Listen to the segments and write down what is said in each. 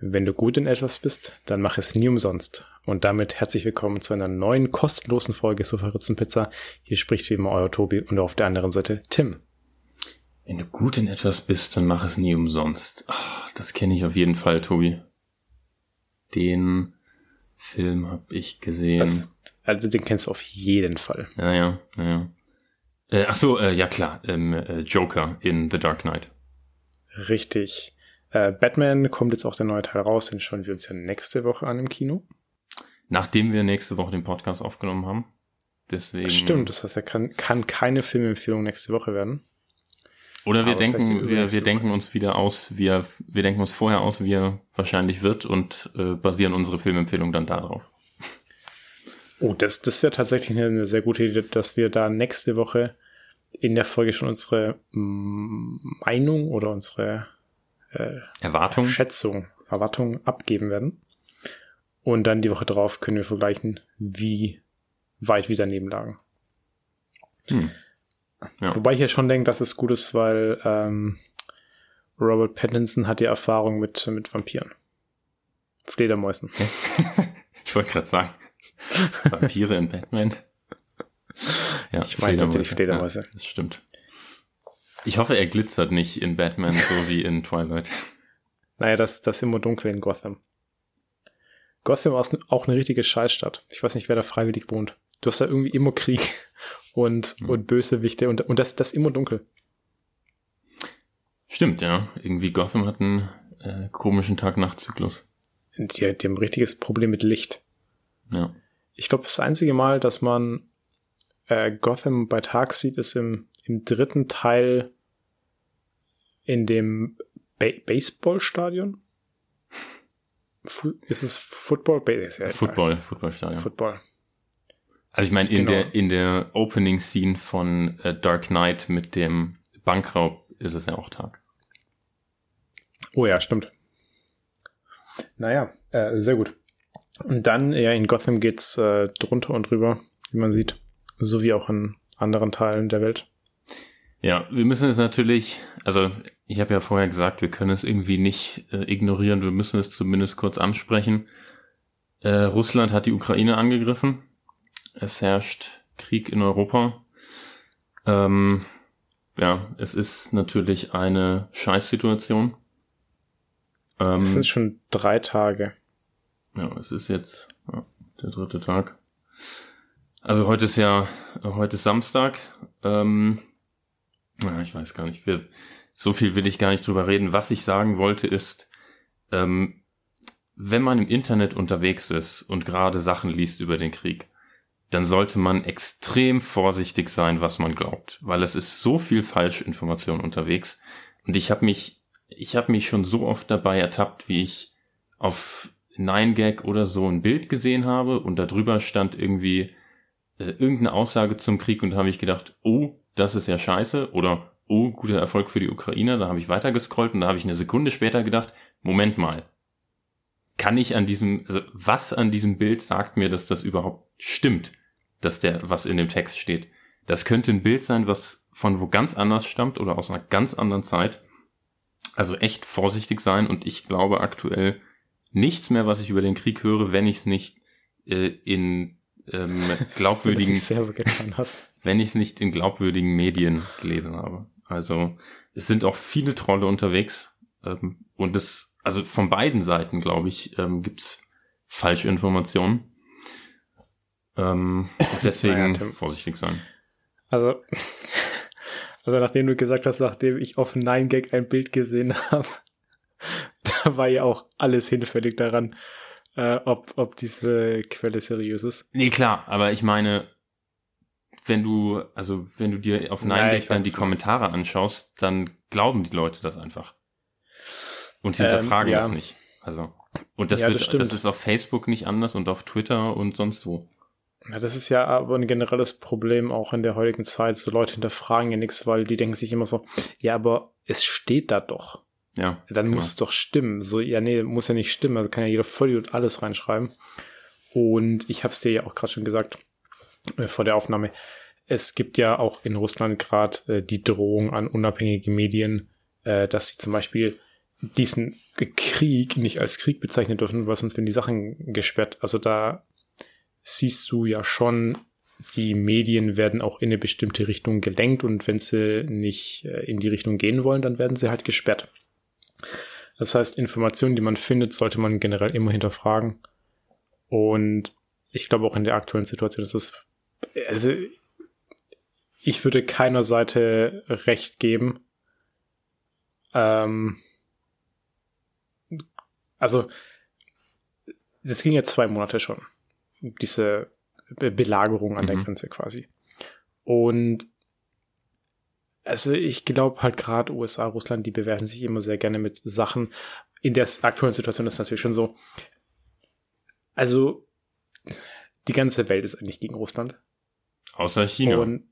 Wenn du gut in etwas bist, dann mach es nie umsonst. Und damit herzlich willkommen zu einer neuen kostenlosen Folge Pizza. Hier spricht wie immer euer Tobi und auf der anderen Seite Tim. Wenn du gut in etwas bist, dann mach es nie umsonst. Ach, das kenne ich auf jeden Fall, Tobi. Den Film habe ich gesehen. Das, also den kennst du auf jeden Fall. Ja, ja, ja. ja. Äh, ach so, äh, ja klar, ähm, äh, Joker in The Dark Knight. Richtig. Äh, Batman kommt jetzt auch der neue Teil raus, den schauen wir uns ja nächste Woche an im Kino. Nachdem wir nächste Woche den Podcast aufgenommen haben. Deswegen. Stimmt, das heißt, er kann, kann keine Filmempfehlung nächste Woche werden. Oder wir Aber denken, wir, wir denken uns wieder aus, wir, wir denken uns vorher aus, wie er wahrscheinlich wird und äh, basieren unsere Filmempfehlung dann darauf. Oh, das, das wäre tatsächlich eine sehr gute Idee, dass wir da nächste Woche in der Folge schon unsere Meinung oder unsere äh, Erwartung. Schätzung, Erwartung abgeben werden. Und dann die Woche drauf können wir vergleichen, wie weit wir daneben lagen. Hm. Ja. Wobei ich ja schon denke, dass es gut ist, weil ähm, Robert Pattinson hat ja Erfahrung mit, mit Vampiren. Fledermäusen. ich wollte gerade sagen, Vampire in Batman. Ja, ich meine natürlich Fledermäuse. Ja, das stimmt. Ich hoffe, er glitzert nicht in Batman, so wie in Twilight. Naja, das, das ist immer dunkel in Gotham. Gotham ist auch eine richtige Scheißstadt. Ich weiß nicht, wer da freiwillig wohnt. Du hast da irgendwie immer Krieg und, mhm. und Bösewichte und, und das, das immer dunkel. Stimmt, ja. Irgendwie Gotham hat einen äh, komischen Tag-Nacht-Zyklus. Die, die haben ein richtiges Problem mit Licht. Ja. Ich glaube, das einzige Mal, dass man äh, Gotham bei Tag sieht, ist im, im dritten Teil in dem ba Baseballstadion? Ist es Football? Ja Football, Footballstadion. Football. Also ich meine, in genau. der, in der Opening Scene von äh, Dark Knight mit dem Bankraub ist es ja auch Tag. Oh ja, stimmt. Naja, äh, sehr gut. Und dann, ja, in Gotham geht's äh, drunter und drüber, wie man sieht. So wie auch in anderen Teilen der Welt. Ja, wir müssen es natürlich, also ich habe ja vorher gesagt, wir können es irgendwie nicht äh, ignorieren, wir müssen es zumindest kurz ansprechen. Äh, Russland hat die Ukraine angegriffen. Es herrscht Krieg in Europa. Ähm, ja, es ist natürlich eine Scheißsituation. Ähm, es sind schon drei Tage. Ja, es ist jetzt ja, der dritte Tag. Also heute ist ja, heute ist Samstag. Ähm, ja, ich weiß gar nicht. Wir, so viel will ich gar nicht drüber reden. Was ich sagen wollte ist, ähm, wenn man im Internet unterwegs ist und gerade Sachen liest über den Krieg, dann sollte man extrem vorsichtig sein, was man glaubt, weil es ist so viel Falschinformation unterwegs. Und ich habe mich, ich habe mich schon so oft dabei ertappt, wie ich auf 9gag oder so ein Bild gesehen habe und darüber stand irgendwie äh, irgendeine Aussage zum Krieg und habe ich gedacht, oh, das ist ja scheiße oder oh, guter Erfolg für die Ukrainer. Da habe ich weitergescrollt und da habe ich eine Sekunde später gedacht, Moment mal, kann ich an diesem, also was an diesem Bild sagt mir, dass das überhaupt stimmt, dass der, was in dem Text steht? Das könnte ein Bild sein, was von wo ganz anders stammt oder aus einer ganz anderen Zeit. Also echt vorsichtig sein und ich glaube aktuell nichts mehr, was ich über den Krieg höre, wenn ich es nicht äh, in ähm, glaubwürdigen, wenn ich es nicht in glaubwürdigen Medien gelesen habe. Also es sind auch viele Trolle unterwegs ähm, und es, also von beiden Seiten, glaube ich, ähm, gibt's falsche Informationen. Ähm, deswegen naja, vorsichtig sein. Also, also nachdem du gesagt hast, nachdem ich auf 9gag ein Bild gesehen habe, da war ja auch alles hinfällig daran, äh, ob, ob diese Quelle seriös ist. Nee, klar, aber ich meine, wenn du, also wenn du dir auf Nein dann die Kommentare anschaust, dann glauben die Leute das einfach. Und hinterfragen ähm, ja. das nicht. Also. Und das ja, wird, das, das, ist auf Facebook nicht anders und auf Twitter und sonst wo. Ja, das ist ja aber ein generelles Problem auch in der heutigen Zeit. So Leute hinterfragen ja nichts, weil die denken sich immer so, ja, aber es steht da doch. Ja. Dann genau. muss es doch stimmen. So, ja, nee, muss ja nicht stimmen. Also kann ja jeder Vollidiot alles reinschreiben. Und ich habe es dir ja auch gerade schon gesagt äh, vor der Aufnahme. Es gibt ja auch in Russland gerade äh, die Drohung an unabhängige Medien, äh, dass sie zum Beispiel diesen Krieg nicht als Krieg bezeichnen dürfen, weil sonst werden die Sachen gesperrt. Also da siehst du ja schon, die Medien werden auch in eine bestimmte Richtung gelenkt und wenn sie nicht äh, in die Richtung gehen wollen, dann werden sie halt gesperrt. Das heißt, Informationen, die man findet, sollte man generell immer hinterfragen. Und ich glaube auch in der aktuellen Situation ist es, also ich würde keiner Seite recht geben. Ähm, also, das ging ja zwei Monate schon. Diese Belagerung an mhm. der Grenze quasi. Und also ich glaube halt gerade USA, Russland, die bewerten sich immer sehr gerne mit Sachen. In der aktuellen Situation ist natürlich schon so. Also die ganze Welt ist eigentlich gegen Russland. Außer China. Und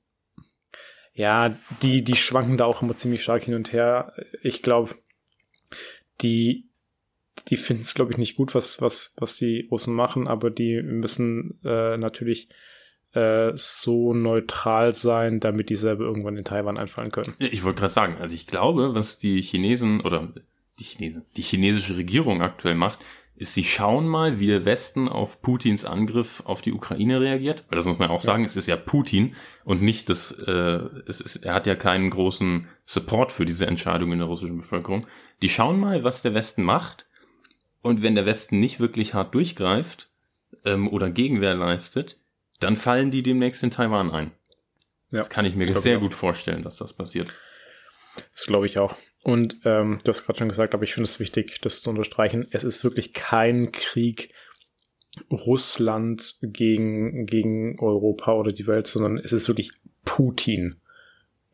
ja, die, die schwanken da auch immer ziemlich stark hin und her. Ich glaube, die, die finden es, glaube ich, nicht gut, was, was, was die Russen machen, aber die müssen äh, natürlich äh, so neutral sein, damit die selber irgendwann in Taiwan einfallen können. Ich wollte gerade sagen, also ich glaube, was die Chinesen oder die Chinesen, die chinesische Regierung aktuell macht, ist, sie schauen mal, wie der Westen auf Putins Angriff auf die Ukraine reagiert. Weil das muss man auch sagen, ja. es ist ja Putin und nicht das, äh, es ist, er hat ja keinen großen Support für diese Entscheidung in der russischen Bevölkerung. Die schauen mal, was der Westen macht. Und wenn der Westen nicht wirklich hart durchgreift ähm, oder Gegenwehr leistet, dann fallen die demnächst in Taiwan ein. Ja, das kann ich mir sehr gut vorstellen, dass das passiert. Das glaube ich auch. Und ähm, du hast gerade schon gesagt, aber ich finde es wichtig, das zu unterstreichen. Es ist wirklich kein Krieg Russland gegen, gegen Europa oder die Welt, sondern es ist wirklich Putin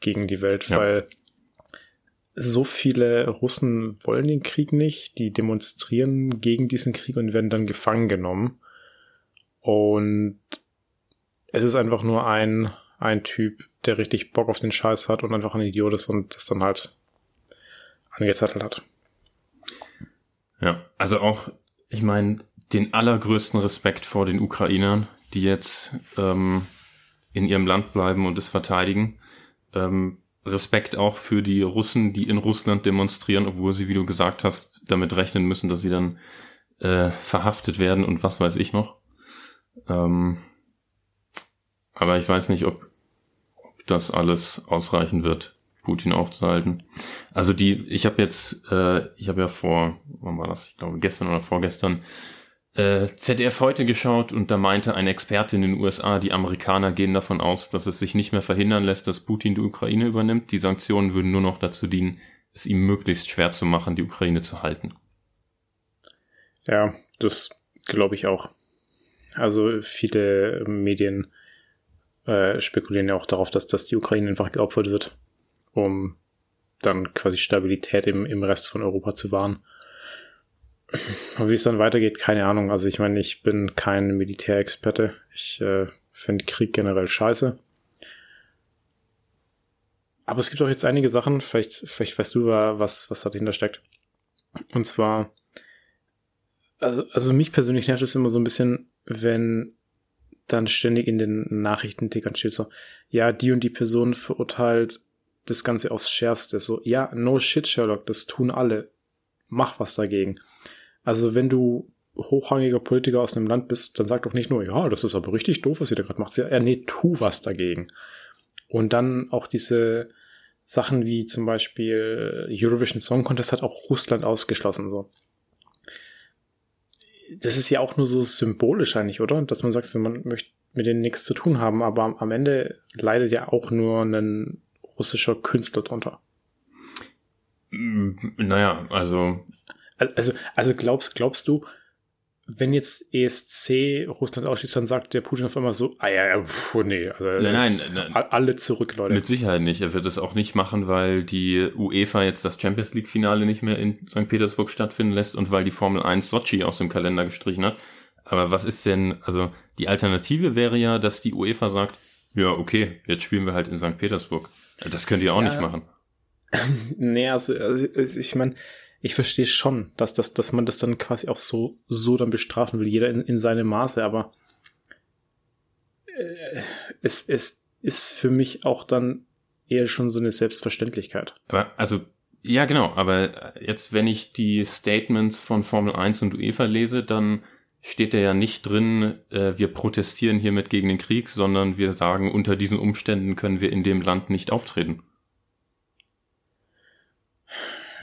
gegen die Welt, ja. weil so viele Russen wollen den Krieg nicht, die demonstrieren gegen diesen Krieg und werden dann gefangen genommen. Und es ist einfach nur ein, ein Typ, der richtig Bock auf den Scheiß hat und einfach ein Idiot ist und das dann halt angezettelt hat. Ja, also auch, ich meine, den allergrößten Respekt vor den Ukrainern, die jetzt ähm, in ihrem Land bleiben und es verteidigen. Ähm, Respekt auch für die Russen, die in Russland demonstrieren, obwohl sie, wie du gesagt hast, damit rechnen müssen, dass sie dann äh, verhaftet werden und was weiß ich noch. Ähm, aber ich weiß nicht, ob, ob das alles ausreichen wird. Putin aufzuhalten. Also die, ich habe jetzt, äh, ich habe ja vor, wann war das? Ich glaube gestern oder vorgestern äh, ZDF heute geschaut und da meinte ein Experte in den USA, die Amerikaner gehen davon aus, dass es sich nicht mehr verhindern lässt, dass Putin die Ukraine übernimmt. Die Sanktionen würden nur noch dazu dienen, es ihm möglichst schwer zu machen, die Ukraine zu halten. Ja, das glaube ich auch. Also viele Medien äh, spekulieren ja auch darauf, dass, dass die Ukraine einfach geopfert wird um dann quasi Stabilität im, im Rest von Europa zu wahren. Und wie es dann weitergeht, keine Ahnung. Also ich meine, ich bin kein Militärexperte. Ich äh, finde Krieg generell scheiße. Aber es gibt auch jetzt einige Sachen, vielleicht, vielleicht weißt du, was, was dahinter steckt. Und zwar, also, also mich persönlich nervt es immer so ein bisschen, wenn dann ständig in den Nachrichtentickern steht so, ja, die und die Person verurteilt das Ganze aufs Schärfste. So, ja, no shit, Sherlock, das tun alle. Mach was dagegen. Also, wenn du hochrangiger Politiker aus einem Land bist, dann sag doch nicht nur, ja, das ist aber richtig doof, was ihr da gerade macht. Ja, nee, tu was dagegen. Und dann auch diese Sachen wie zum Beispiel Eurovision Song Contest hat auch Russland ausgeschlossen, so. Das ist ja auch nur so symbolisch eigentlich, oder? Dass man sagt, man möchte mit denen nichts zu tun haben, aber am Ende leidet ja auch nur ein russischer Künstler drunter. Mm, naja, also. Also, also glaubst, glaubst du, wenn jetzt ESC Russland ausschließt, dann sagt der Putin auf einmal so, ah ja, ja pf, nee, also nein, nein, nein, alle zurück, Leute. Mit Sicherheit nicht. Er wird es auch nicht machen, weil die UEFA jetzt das Champions League Finale nicht mehr in St. Petersburg stattfinden lässt und weil die Formel 1 Sochi aus dem Kalender gestrichen hat. Aber was ist denn, also die Alternative wäre ja, dass die UEFA sagt, ja, okay, jetzt spielen wir halt in St. Petersburg. Das könnt ihr auch ja, nicht machen. nee, also, also ich meine, ich verstehe schon, dass, dass, dass man das dann quasi auch so, so dann bestrafen will, jeder in, in seinem Maße, aber äh, es, es ist für mich auch dann eher schon so eine Selbstverständlichkeit. Aber also Ja, genau, aber jetzt, wenn ich die Statements von Formel 1 und UEFA lese, dann steht da ja nicht drin, äh, wir protestieren hiermit gegen den Krieg, sondern wir sagen, unter diesen Umständen können wir in dem Land nicht auftreten.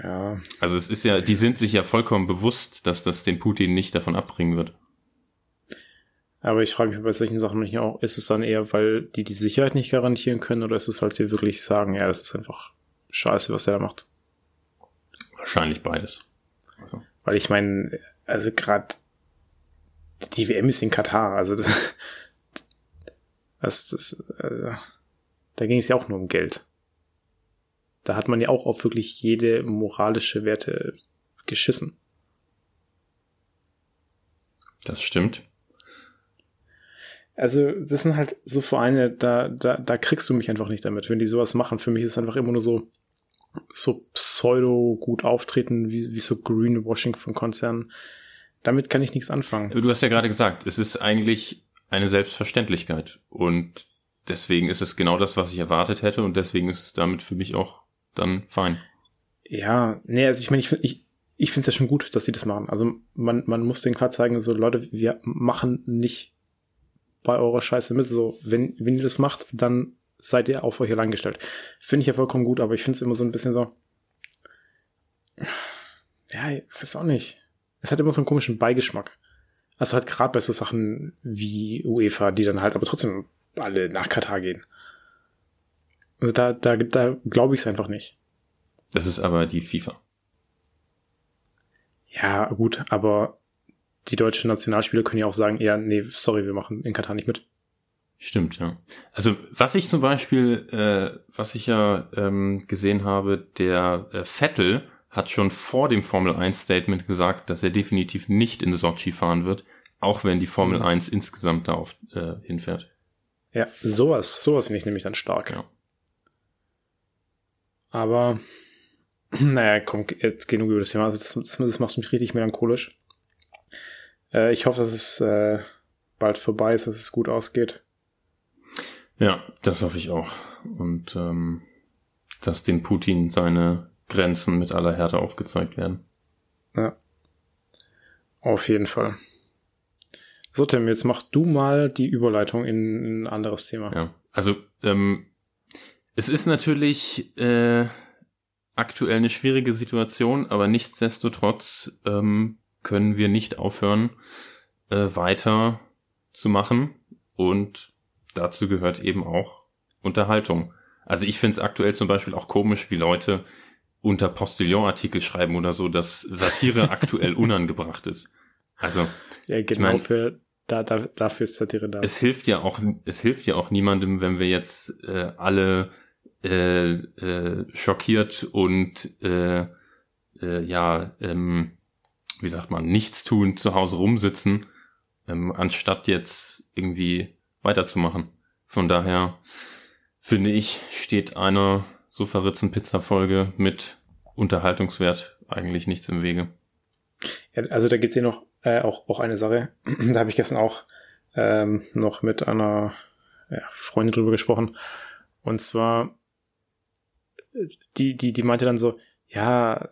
Ja. Also es ist ja, die sind sich ja vollkommen bewusst, dass das den Putin nicht davon abbringen wird. Aber ich frage mich bei solchen Sachen nicht auch, ist es dann eher, weil die die Sicherheit nicht garantieren können oder ist es, weil sie wirklich sagen, ja, das ist einfach scheiße, was er da macht? Wahrscheinlich beides. Also. Weil ich meine, also gerade die WM ist in Katar, also das, das, das also, da ging es ja auch nur um Geld. Da hat man ja auch auf wirklich jede moralische Werte geschissen. Das stimmt. Also, das sind halt so Vereine, da, da, da kriegst du mich einfach nicht damit, wenn die sowas machen. Für mich ist es einfach immer nur so, so pseudo gut auftreten, wie, wie so Greenwashing von Konzernen. Damit kann ich nichts anfangen. Du hast ja gerade gesagt, es ist eigentlich eine Selbstverständlichkeit. Und deswegen ist es genau das, was ich erwartet hätte. Und deswegen ist es damit für mich auch dann fein. Ja, nee, also ich meine, ich finde ich, ich finde es ja schon gut, dass sie das machen. Also man, man muss denen klar zeigen, so Leute, wir machen nicht bei eurer Scheiße mit. So, wenn, wenn ihr das macht, dann seid ihr auf euch allein gestellt. Finde ich ja vollkommen gut, aber ich finde es immer so ein bisschen so. Ja, ich weiß auch nicht. Es hat immer so einen komischen Beigeschmack. Also halt gerade bei so Sachen wie UEFA, die dann halt aber trotzdem alle nach Katar gehen. Also da, da, da glaube ich es einfach nicht. Das ist aber die FIFA. Ja, gut, aber die deutschen Nationalspieler können ja auch sagen, ja, nee, sorry, wir machen in Katar nicht mit. Stimmt, ja. Also was ich zum Beispiel, äh, was ich ja ähm, gesehen habe, der äh, Vettel hat schon vor dem Formel 1 Statement gesagt, dass er definitiv nicht in Sochi fahren wird, auch wenn die Formel 1 mhm. insgesamt darauf äh, hinfährt. Ja, sowas, sowas finde ich nämlich dann stark. Ja. Aber, naja, komm, jetzt genug über das Thema. Das, das, das macht mich richtig melancholisch. Äh, ich hoffe, dass es äh, bald vorbei ist, dass es gut ausgeht. Ja, das hoffe ich auch. Und ähm, dass dem Putin seine Grenzen mit aller Härte aufgezeigt werden. Ja. Auf jeden Fall. So, Tim, jetzt mach du mal die Überleitung in ein anderes Thema. Ja, also ähm, es ist natürlich äh, aktuell eine schwierige Situation, aber nichtsdestotrotz ähm, können wir nicht aufhören, äh, weiter zu machen. Und dazu gehört eben auch Unterhaltung. Also ich finde es aktuell zum Beispiel auch komisch, wie Leute unter Postillon-Artikel schreiben oder so, dass Satire aktuell unangebracht ist. Also ja, genau ich mein, für da, da, dafür ist Satire da. Es hilft ja auch, es hilft ja auch niemandem, wenn wir jetzt äh, alle äh, äh, schockiert und äh, äh, ja ähm, wie sagt man, nichts tun, zu Hause rumsitzen, ähm, anstatt jetzt irgendwie weiterzumachen. Von daher finde ich, steht einer so verritzen Pizza-Folge mit Unterhaltungswert eigentlich nichts im Wege. Ja, also da gibt's hier noch äh, auch, auch eine Sache. da habe ich gestern auch ähm, noch mit einer ja, Freundin drüber gesprochen. Und zwar, die, die, die meinte dann so, ja,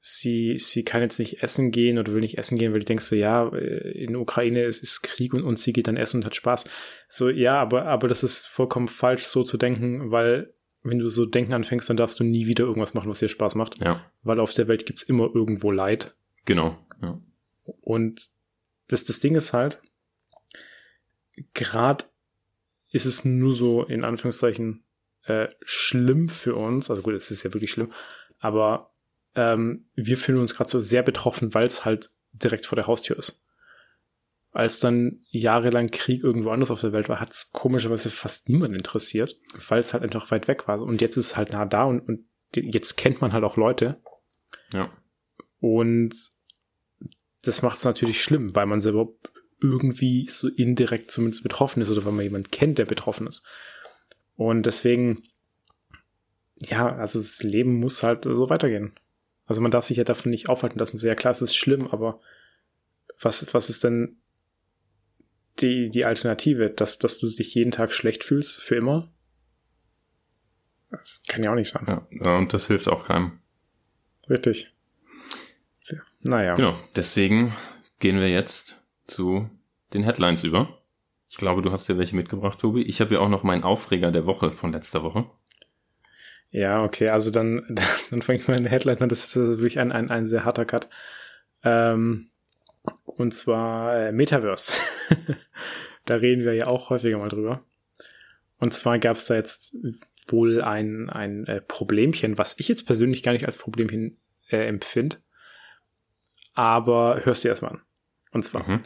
sie, sie kann jetzt nicht essen gehen oder will nicht essen gehen, weil du denkst so, ja, äh, in der Ukraine ist, ist Krieg und, und sie geht dann essen und hat Spaß. So, ja, aber, aber das ist vollkommen falsch, so zu denken, weil wenn du so denken anfängst, dann darfst du nie wieder irgendwas machen, was dir Spaß macht. Ja. Weil auf der Welt gibt's immer irgendwo Leid. Genau. Ja. Und das, das Ding ist halt, gerade ist es nur so in Anführungszeichen äh, schlimm für uns, also gut, es ist ja wirklich schlimm, aber ähm, wir fühlen uns gerade so sehr betroffen, weil es halt direkt vor der Haustür ist. Als dann jahrelang Krieg irgendwo anders auf der Welt war, hat es komischerweise fast niemand interessiert, weil es halt einfach weit weg war. Und jetzt ist es halt nah da und, und jetzt kennt man halt auch Leute. Ja. Und das macht es natürlich schlimm, weil man selber irgendwie so indirekt zumindest betroffen ist oder weil man jemanden kennt, der betroffen ist. Und deswegen, ja, also das Leben muss halt so weitergehen. Also man darf sich ja davon nicht aufhalten lassen. So, ja klar, es ist schlimm, aber was, was ist denn die, die Alternative? Dass, dass du dich jeden Tag schlecht fühlst, für immer? Das kann ja auch nicht sein. Ja, und das hilft auch keinem. richtig. Ja. Naja. Genau, deswegen gehen wir jetzt zu den Headlines über. Ich glaube, du hast dir welche mitgebracht, Tobi. Ich habe ja auch noch meinen Aufreger der Woche von letzter Woche. Ja, okay, also dann, dann fange ich mal in der Headlines an. Das ist also wirklich ein, ein, ein sehr harter Cut. Ähm, und zwar äh, Metaverse. da reden wir ja auch häufiger mal drüber. Und zwar gab es da jetzt wohl ein, ein äh, Problemchen, was ich jetzt persönlich gar nicht als Problemchen äh, empfinde. Aber hörst du erstmal an. Und zwar mhm.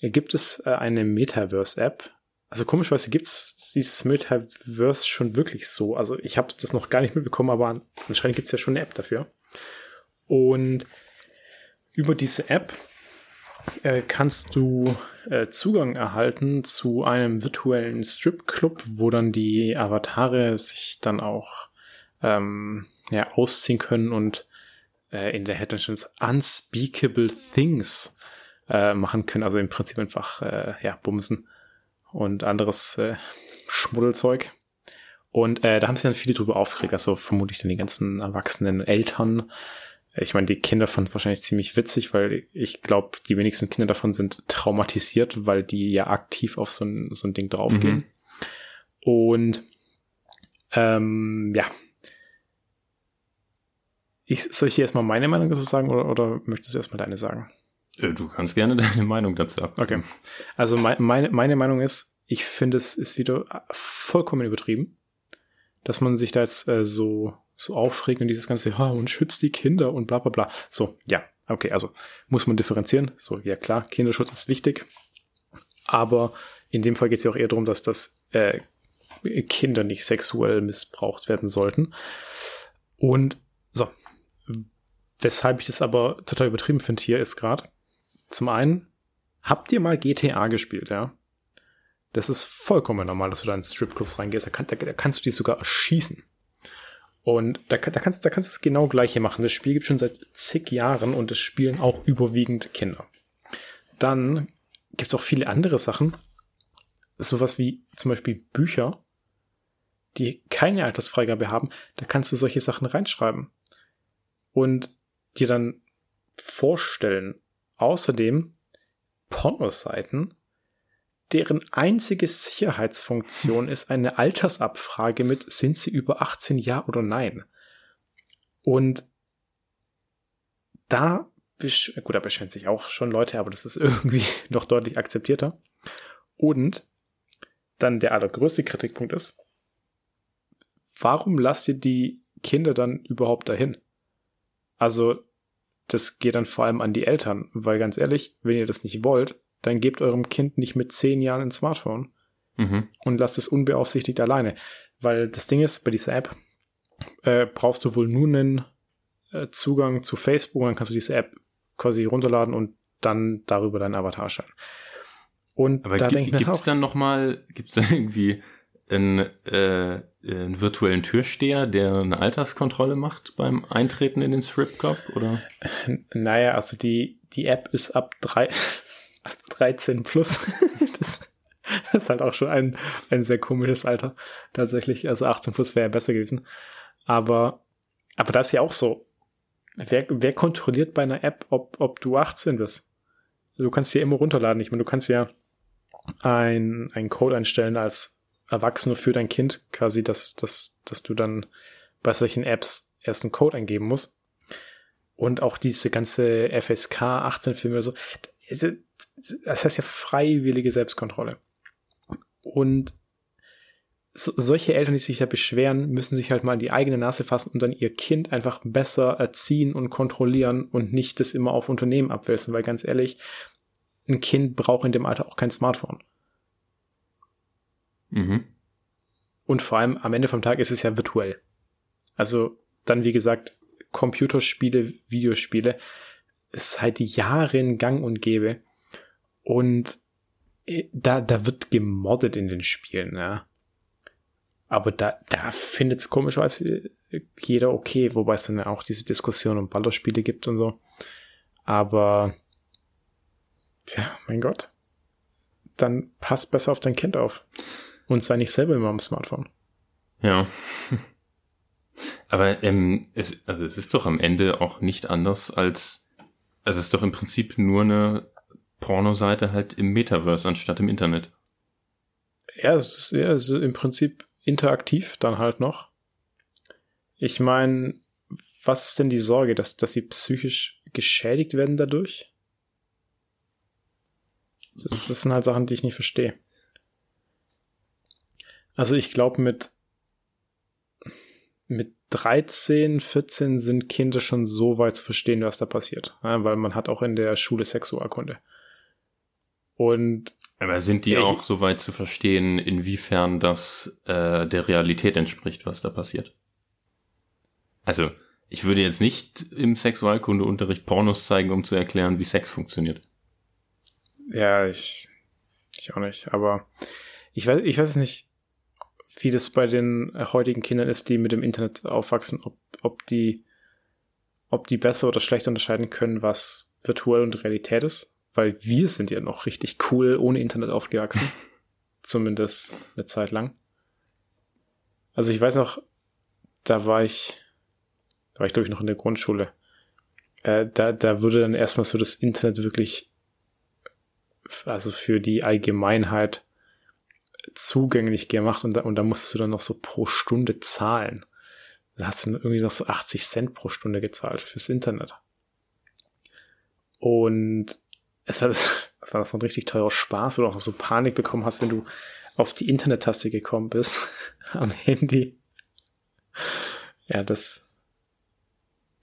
gibt es äh, eine Metaverse-App. Also komischweise gibt es dieses Metaverse schon wirklich so. Also ich habe das noch gar nicht mitbekommen, aber anscheinend gibt es ja schon eine App dafür. Und über diese App äh, kannst du äh, Zugang erhalten zu einem virtuellen Stripclub, wo dann die Avatare sich dann auch ähm, ja, ausziehen können und äh, in der Headline Unspeakable Things äh, machen können. Also im Prinzip einfach äh, ja, bumsen und anderes äh, Schmuddelzeug. Und äh, da haben sich dann viele drüber aufgeregt, also vermutlich dann die ganzen erwachsenen Eltern, ich meine, die Kinder fanden es wahrscheinlich ziemlich witzig, weil ich glaube, die wenigsten Kinder davon sind traumatisiert, weil die ja aktiv auf so ein, so ein Ding draufgehen. Mhm. Und ähm, ja. Ich, soll ich dir erstmal meine Meinung dazu sagen oder, oder möchtest du erstmal deine sagen? Äh, du kannst gerne deine Meinung dazu ab. Okay. Also mein, meine, meine Meinung ist, ich finde, es ist wieder vollkommen übertrieben, dass man sich da jetzt äh, so so aufregen und dieses ganze, ja, und schützt die Kinder und bla bla bla. So, ja, okay, also muss man differenzieren. So, ja klar, Kinderschutz ist wichtig. Aber in dem Fall geht es ja auch eher darum, dass das äh, Kinder nicht sexuell missbraucht werden sollten. Und so, weshalb ich das aber total übertrieben finde hier ist gerade, zum einen, habt ihr mal GTA gespielt, ja? Das ist vollkommen normal, dass du da in Stripclubs reingehst. Da, kann, da, da kannst du die sogar erschießen. Und da, da, kannst, da kannst du das genau gleiche machen. Das Spiel gibt schon seit zig Jahren und es spielen auch überwiegend Kinder. Dann gibt es auch viele andere Sachen. Sowas wie zum Beispiel Bücher, die keine Altersfreigabe haben. Da kannst du solche Sachen reinschreiben. Und dir dann vorstellen. Außerdem Pornoseiten deren einzige Sicherheitsfunktion ist eine Altersabfrage mit, sind sie über 18 ja oder nein? Und da, gut, da beschweren sich auch schon Leute, aber das ist irgendwie noch deutlich akzeptierter. Und dann der allergrößte Kritikpunkt ist, warum lasst ihr die Kinder dann überhaupt dahin? Also, das geht dann vor allem an die Eltern, weil ganz ehrlich, wenn ihr das nicht wollt, dann gebt eurem Kind nicht mit zehn Jahren ein Smartphone mhm. und lasst es unbeaufsichtigt alleine. Weil das Ding ist, bei dieser App äh, brauchst du wohl nur einen äh, Zugang zu Facebook, dann kannst du diese App quasi runterladen und dann darüber deinen Avatar stellen. Und Aber da gibt, denke ich gibt's dann noch mal, gibt's dann irgendwie einen, äh, einen virtuellen Türsteher, der eine Alterskontrolle macht beim Eintreten in den Strip Club, oder? Naja, also die, die App ist ab drei, 13 plus. das, ist halt auch schon ein, ein sehr komisches Alter. Tatsächlich. Also 18 plus wäre besser gewesen. Aber, aber das ist ja auch so. Wer, wer kontrolliert bei einer App, ob, ob du 18 bist? Du kannst sie immer runterladen. Ich meine, du kannst ja ein, ein Code einstellen als Erwachsener für dein Kind, quasi, dass, dass, dass du dann bei solchen Apps erst einen Code eingeben musst. Und auch diese ganze FSK 18 Filme oder so. Das heißt ja freiwillige Selbstkontrolle. Und so, solche Eltern, die sich da beschweren, müssen sich halt mal in die eigene Nase fassen und dann ihr Kind einfach besser erziehen und kontrollieren und nicht das immer auf Unternehmen abwälzen, weil ganz ehrlich, ein Kind braucht in dem Alter auch kein Smartphone. Mhm. Und vor allem am Ende vom Tag ist es ja virtuell. Also dann, wie gesagt, Computerspiele, Videospiele, ist seit Jahren gang und gäbe. Und äh, da, da wird gemoddet in den Spielen, ja. Aber da, da findet es komischerweise jeder okay, wobei es dann auch diese Diskussion um Ballerspiele gibt und so. Aber, tja, mein Gott. Dann passt besser auf dein Kind auf. Und sei nicht selber immer am Smartphone. Ja. Aber ähm, es, also es ist doch am Ende auch nicht anders als, also es ist doch im Prinzip nur eine Pornoseite halt im Metaverse anstatt im Internet. Ja, es ist, ja, es ist im Prinzip interaktiv dann halt noch. Ich meine, was ist denn die Sorge, dass, dass sie psychisch geschädigt werden dadurch? Das, das sind halt Sachen, die ich nicht verstehe. Also ich glaube, mit, mit 13, 14 sind Kinder schon so weit zu verstehen, was da passiert. Ja, weil man hat auch in der Schule Sexualkunde. Und aber sind die ja, auch so weit zu verstehen, inwiefern das äh, der Realität entspricht, was da passiert? Also, ich würde jetzt nicht im Sexualkundeunterricht Pornos zeigen, um zu erklären, wie Sex funktioniert. Ja, ich, ich auch nicht. Aber ich weiß, ich weiß nicht, wie das bei den heutigen Kindern ist, die mit dem Internet aufwachsen, ob, ob die, ob die besser oder schlechter unterscheiden können, was virtuell und Realität ist weil wir sind ja noch richtig cool ohne Internet aufgewachsen. Zumindest eine Zeit lang. Also ich weiß noch, da war ich, da war ich glaube ich noch in der Grundschule. Äh, da, da wurde dann erstmal so das Internet wirklich, also für die Allgemeinheit zugänglich gemacht und da, und da musstest du dann noch so pro Stunde zahlen. Da hast du irgendwie noch so 80 Cent pro Stunde gezahlt fürs Internet. Und es war, das, das war so ein richtig teurer Spaß, wo du auch noch so Panik bekommen hast, wenn du auf die Internet-Taste gekommen bist am Handy. Ja, das,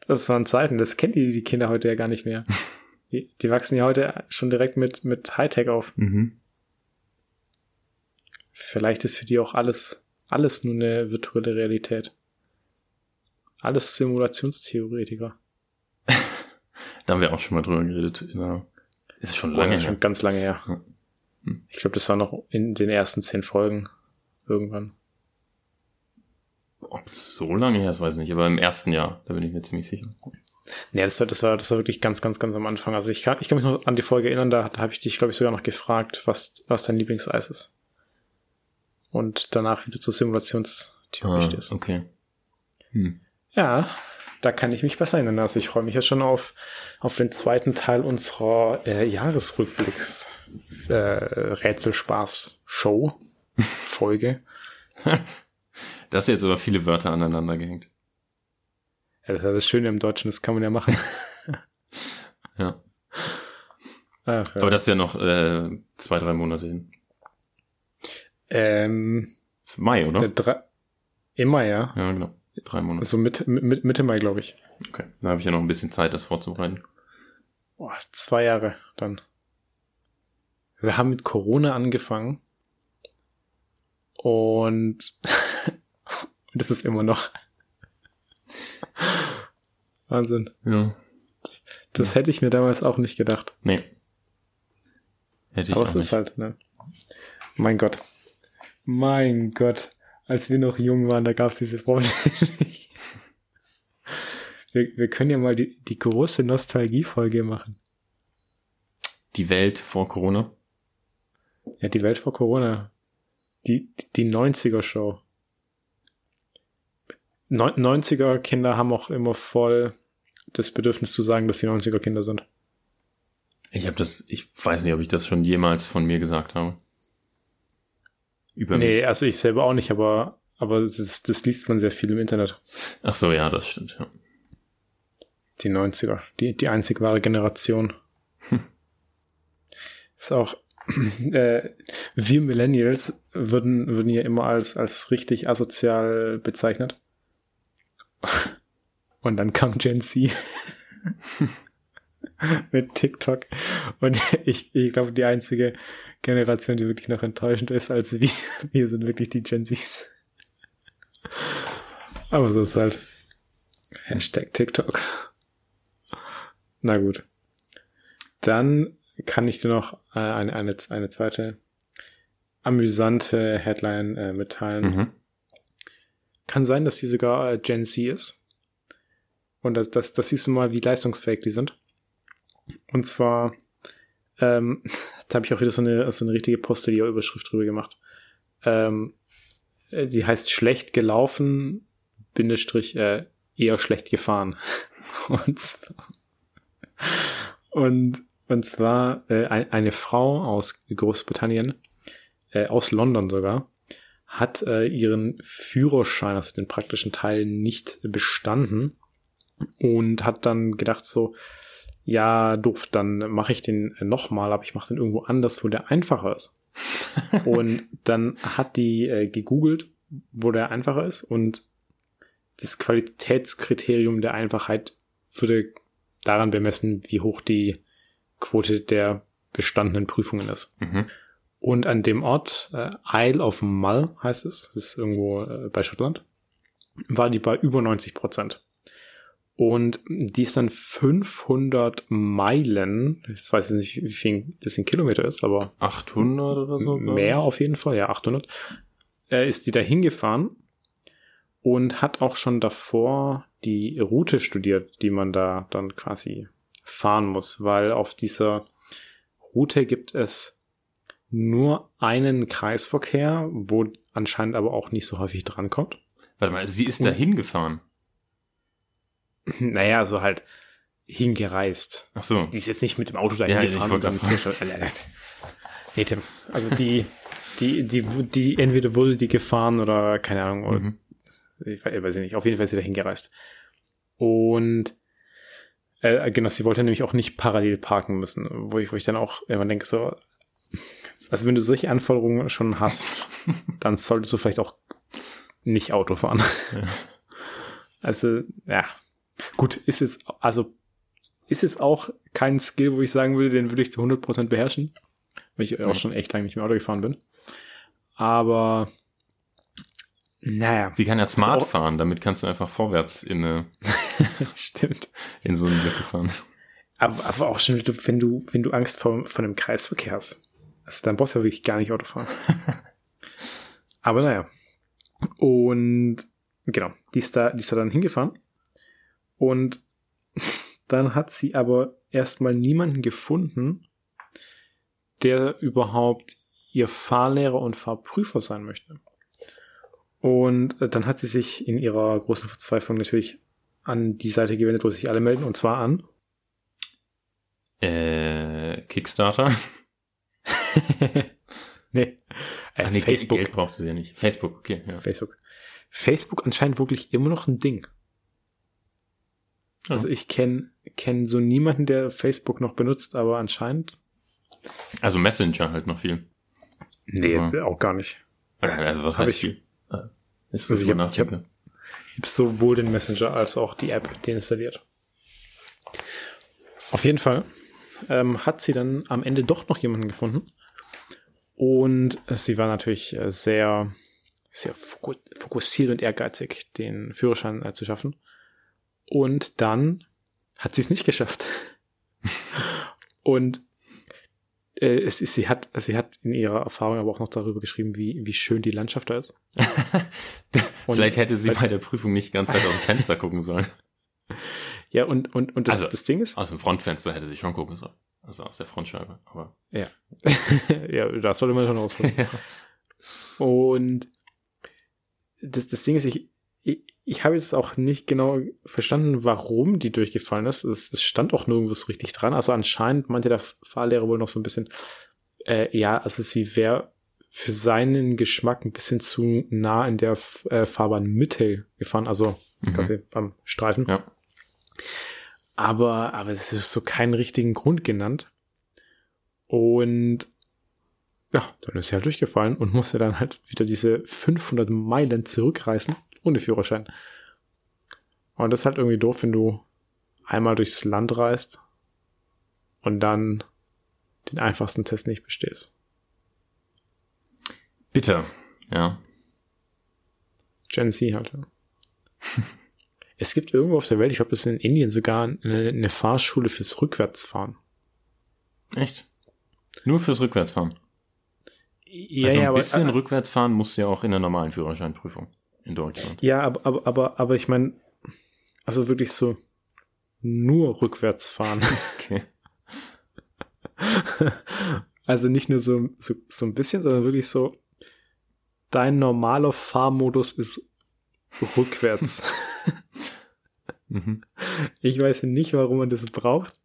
das waren Zeiten, das kennen die, die Kinder heute ja gar nicht mehr. Die, die wachsen ja heute schon direkt mit, mit Hightech auf. Mhm. Vielleicht ist für die auch alles, alles nur eine virtuelle Realität. Alles Simulationstheoretiker. da haben wir auch schon mal drüber geredet einer ist schon lange oh, ja, her. Schon ganz lange her. Hm. Ich glaube, das war noch in den ersten zehn Folgen irgendwann. Ob es so lange her ist, weiß ich nicht, aber im ersten Jahr, da bin ich mir ziemlich sicher. Nee, das war, das war, das war wirklich ganz, ganz, ganz am Anfang. Also ich kann, ich kann mich noch an die Folge erinnern, da, da habe ich dich, glaube ich, sogar noch gefragt, was, was dein Lieblingseis ist. Und danach, wie du zur Simulationstheorie ah, stehst. Okay. Hm. Ja, da kann ich mich besser erinnern. Also ich freue mich ja schon auf, auf den zweiten Teil unserer äh, Jahresrückblicks äh, Rätselspaß-Show Folge. das ist jetzt aber viele Wörter aneinander gehängt. Ja, das ist das Schöne im Deutschen, das kann man ja machen. ja. Ach, ja. Aber das ist ja noch äh, zwei, drei Monate hin. Ähm, ist Mai, oder? Der Im Mai, ja. Ja, genau. Drei Monate. So mit, mit, Mitte Mai, glaube ich. Okay. Da habe ich ja noch ein bisschen Zeit, das vorzubereiten. Boah, zwei Jahre dann. Wir haben mit Corona angefangen. Und das ist immer noch. Wahnsinn. Ja. Das, das ja. hätte ich mir damals auch nicht gedacht. Nee. Hätte ich Aber es ist halt, ne? Mein Gott. Mein Gott als wir noch jung waren, da gab es diese Freunde nicht. Wir, wir können ja mal die, die große Nostalgie-Folge machen. Die Welt vor Corona? Ja, die Welt vor Corona. Die, die 90er-Show. 90er-Kinder haben auch immer voll das Bedürfnis zu sagen, dass sie 90er-Kinder sind. Ich habe das, ich weiß nicht, ob ich das schon jemals von mir gesagt habe über nee, mich. also ich selber auch nicht, aber, aber das, das liest man sehr viel im Internet. Ach so, ja, das stimmt, ja. Die 90er, die, die einzig wahre Generation. Hm. Ist auch, äh, wir Millennials würden, würden ja immer als, als richtig asozial bezeichnet. Und dann kam Gen Z mit TikTok. Und ich, ich glaube, die einzige Generation, die wirklich noch enttäuschend ist als wir. Wir sind wirklich die Gen Zs. Aber so ist halt. Hashtag TikTok. Na gut. Dann kann ich dir noch äh, eine, eine, eine zweite amüsante Headline äh, mitteilen. Mhm. Kann sein, dass sie sogar äh, Gen Z ist. Und das, das, das siehst du mal, wie leistungsfähig die sind. Und zwar ähm, da habe ich auch wieder so eine, so eine richtige Posterior-Überschrift drüber gemacht. Ähm, äh, die heißt schlecht gelaufen, Bindestrich äh, eher schlecht gefahren. und, und, und zwar äh, eine Frau aus Großbritannien, äh, aus London sogar, hat äh, ihren Führerschein, also den praktischen Teil, nicht bestanden und hat dann gedacht so, ja, doof, dann mache ich den nochmal, aber ich mache den irgendwo anders, wo der einfacher ist. und dann hat die äh, gegoogelt, wo der einfacher ist und das Qualitätskriterium der Einfachheit würde daran bemessen, wie hoch die Quote der bestandenen Prüfungen ist. Mhm. Und an dem Ort, äh, Isle of Mull heißt es, das ist irgendwo äh, bei Schottland, war die bei über 90 Prozent. Und die ist dann 500 Meilen, ich weiß nicht, wie viel das in Kilometer ist, aber 800 oder so? Mehr auf jeden Fall, ja, 800. Äh, ist die da hingefahren und hat auch schon davor die Route studiert, die man da dann quasi fahren muss, weil auf dieser Route gibt es nur einen Kreisverkehr, wo anscheinend aber auch nicht so häufig drankommt. Warte mal, sie ist da hingefahren. Naja, also halt hingereist. Ach so. Die ist jetzt nicht mit dem Auto dahin ja, gefahren. nee, Tim. Also die, die, die, die, entweder wurde die gefahren oder keine Ahnung, oder, mhm. ich weiß nicht, auf jeden Fall ist sie da hingereist. Und äh, genau, sie wollte nämlich auch nicht parallel parken müssen, wo ich, wo ich dann auch immer denke, so, also wenn du solche Anforderungen schon hast, dann solltest du vielleicht auch nicht Auto fahren. Ja. Also, ja. Gut, ist es, also, ist es auch kein Skill, wo ich sagen würde, den würde ich zu 100% beherrschen, weil ich auch schon echt lange nicht mehr Auto gefahren bin. Aber, naja. Sie kann ja smart fahren, damit kannst du einfach vorwärts in eine, Stimmt. In so eine Lücke fahren. Aber, aber auch schon, wenn du, wenn du Angst vor, vor einem Kreisverkehr hast. Also dann brauchst du ja wirklich gar nicht Auto fahren. aber naja. Und genau, die ist da, die ist da dann hingefahren. Und dann hat sie aber erstmal niemanden gefunden, der überhaupt ihr Fahrlehrer und Fahrprüfer sein möchte. Und dann hat sie sich in ihrer großen Verzweiflung natürlich an die Seite gewendet, wo sich alle melden, und zwar an äh, Kickstarter. nee. Äh, nee, Facebook. Geld braucht sie ja nicht. Facebook, okay. Ja. Facebook. Facebook anscheinend wirklich immer noch ein Ding. Also ich kenne kenn so niemanden, der Facebook noch benutzt, aber anscheinend. Also Messenger halt noch viel. Nee, aber auch gar nicht. Also was hab heißt ich, viel? Äh, ist also ich habe hab, hab sowohl den Messenger als auch die App deinstalliert. Auf jeden Fall ähm, hat sie dann am Ende doch noch jemanden gefunden. Und sie war natürlich äh, sehr, sehr fokussiert und ehrgeizig, den Führerschein äh, zu schaffen. Und dann hat sie es nicht geschafft. und äh, es ist, sie hat, sie hat in ihrer Erfahrung aber auch noch darüber geschrieben, wie, wie schön die Landschaft da ist. Vielleicht hätte sie bei der Prüfung nicht ganz Zeit aus dem Fenster gucken sollen. Ja, und, und, und das, also, das Ding ist. Aus dem Frontfenster hätte sie schon gucken sollen. Also aus der Frontscheibe, aber. Ja. ja, das sollte man schon rausfinden. ja. Und das, das Ding ist, ich, ich, ich habe jetzt auch nicht genau verstanden, warum die durchgefallen ist. Es, es stand auch nirgendwo so richtig dran. Also anscheinend meinte der Fahrlehrer wohl noch so ein bisschen, äh, ja, also sie wäre für seinen Geschmack ein bisschen zu nah in der äh, Fahrbahn Mitte gefahren, also mhm. quasi beim Streifen. Ja. Aber, aber es ist so keinen richtigen Grund genannt. Und ja, dann ist sie halt durchgefallen und musste dann halt wieder diese 500 Meilen zurückreißen ohne Führerschein. Und das ist halt irgendwie doof, wenn du einmal durchs Land reist und dann den einfachsten Test nicht bestehst. Bitter, ja. Gen Z halt. Ja. es gibt irgendwo auf der Welt, ich glaube, das ist in Indien sogar eine, eine Fahrschule fürs Rückwärtsfahren. Echt? Nur fürs Rückwärtsfahren? Ja, also ein ja, bisschen aber, Rückwärtsfahren musst du ja auch in der normalen Führerscheinprüfung in Deutschland. Ja, aber, aber, aber, aber ich meine, also wirklich so nur rückwärts fahren. Okay. also nicht nur so, so, so ein bisschen, sondern wirklich so, dein normaler Fahrmodus ist rückwärts. mhm. Ich weiß nicht, warum man das braucht.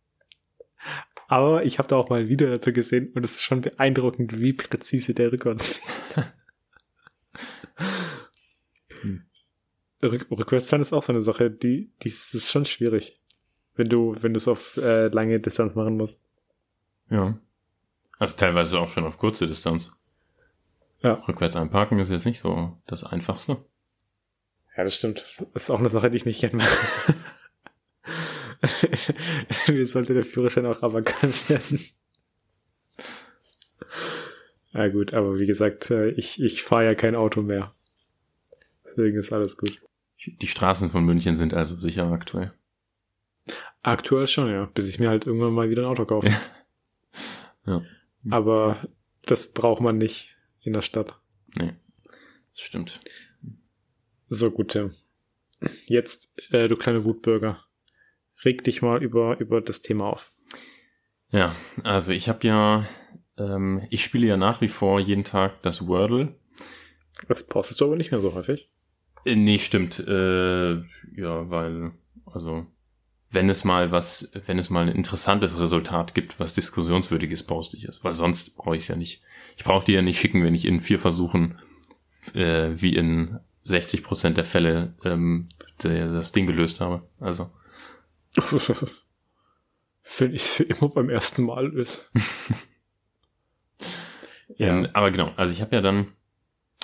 Aber ich habe da auch mal ein Video dazu gesehen und es ist schon beeindruckend, wie präzise der rückwärts fährt. Rück Rückwärtsfahren ist auch so eine Sache, die, die ist schon schwierig. Wenn du, wenn du es auf äh, lange Distanz machen musst. Ja. Also teilweise auch schon auf kurze Distanz. Ja. Rückwärts einparken ist jetzt nicht so das Einfachste. Ja, das stimmt. Das ist auch eine Sache, die ich nicht gerne mache. Wie sollte der Führerschein auch aberkannt werden? Na gut, aber wie gesagt, äh, ich, ich fahre ja kein Auto mehr. Deswegen ist alles gut. Die Straßen von München sind also sicher aktuell. Aktuell schon, ja. Bis ich mir halt irgendwann mal wieder ein Auto kaufe. Ja. Aber das braucht man nicht in der Stadt. Nee, das stimmt. So, gut, Tim. Jetzt, äh, du kleine Wutbürger reg dich mal über, über das Thema auf. Ja, also ich habe ja, ähm, ich spiele ja nach wie vor jeden Tag das Wordle. Das postest du aber nicht mehr so häufig. Äh, nee, stimmt. Äh, ja, weil, also, wenn es mal was, wenn es mal ein interessantes Resultat gibt, was diskussionswürdig ist, poste ich es. Weil sonst brauche ich es ja nicht. Ich brauche die ja nicht schicken, wenn ich in vier Versuchen, äh, wie in 60 Prozent der Fälle, ähm, der, das Ding gelöst habe. Also. Wenn ich es immer beim ersten Mal ist. ja. Ähm, aber genau, also ich habe ja dann,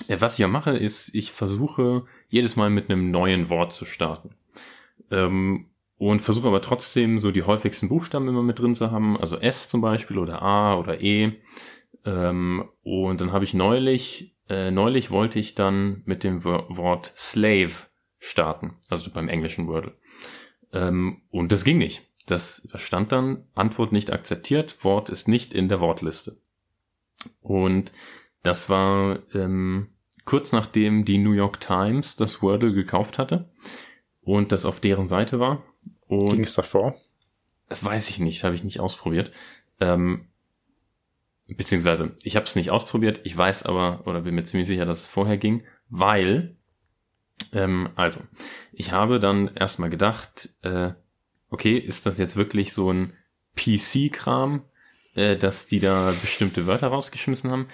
was ich ja mache, ist, ich versuche jedes Mal mit einem neuen Wort zu starten. Ähm, und versuche aber trotzdem so die häufigsten Buchstaben immer mit drin zu haben, also S zum Beispiel oder A oder E. Ähm, und dann habe ich neulich, äh, neulich wollte ich dann mit dem Wort Slave starten, also beim englischen Wordle. Ähm, und das ging nicht. Das, das stand dann, Antwort nicht akzeptiert, Wort ist nicht in der Wortliste. Und das war ähm, kurz nachdem die New York Times das Wordle gekauft hatte und das auf deren Seite war. Ging es davor? Das weiß ich nicht, habe ich nicht ausprobiert. Ähm, beziehungsweise ich habe es nicht ausprobiert, ich weiß aber oder bin mir ziemlich sicher, dass es vorher ging, weil ähm, also, ich habe dann erstmal gedacht, äh, okay, ist das jetzt wirklich so ein PC-Kram, äh, dass die da bestimmte Wörter rausgeschmissen haben?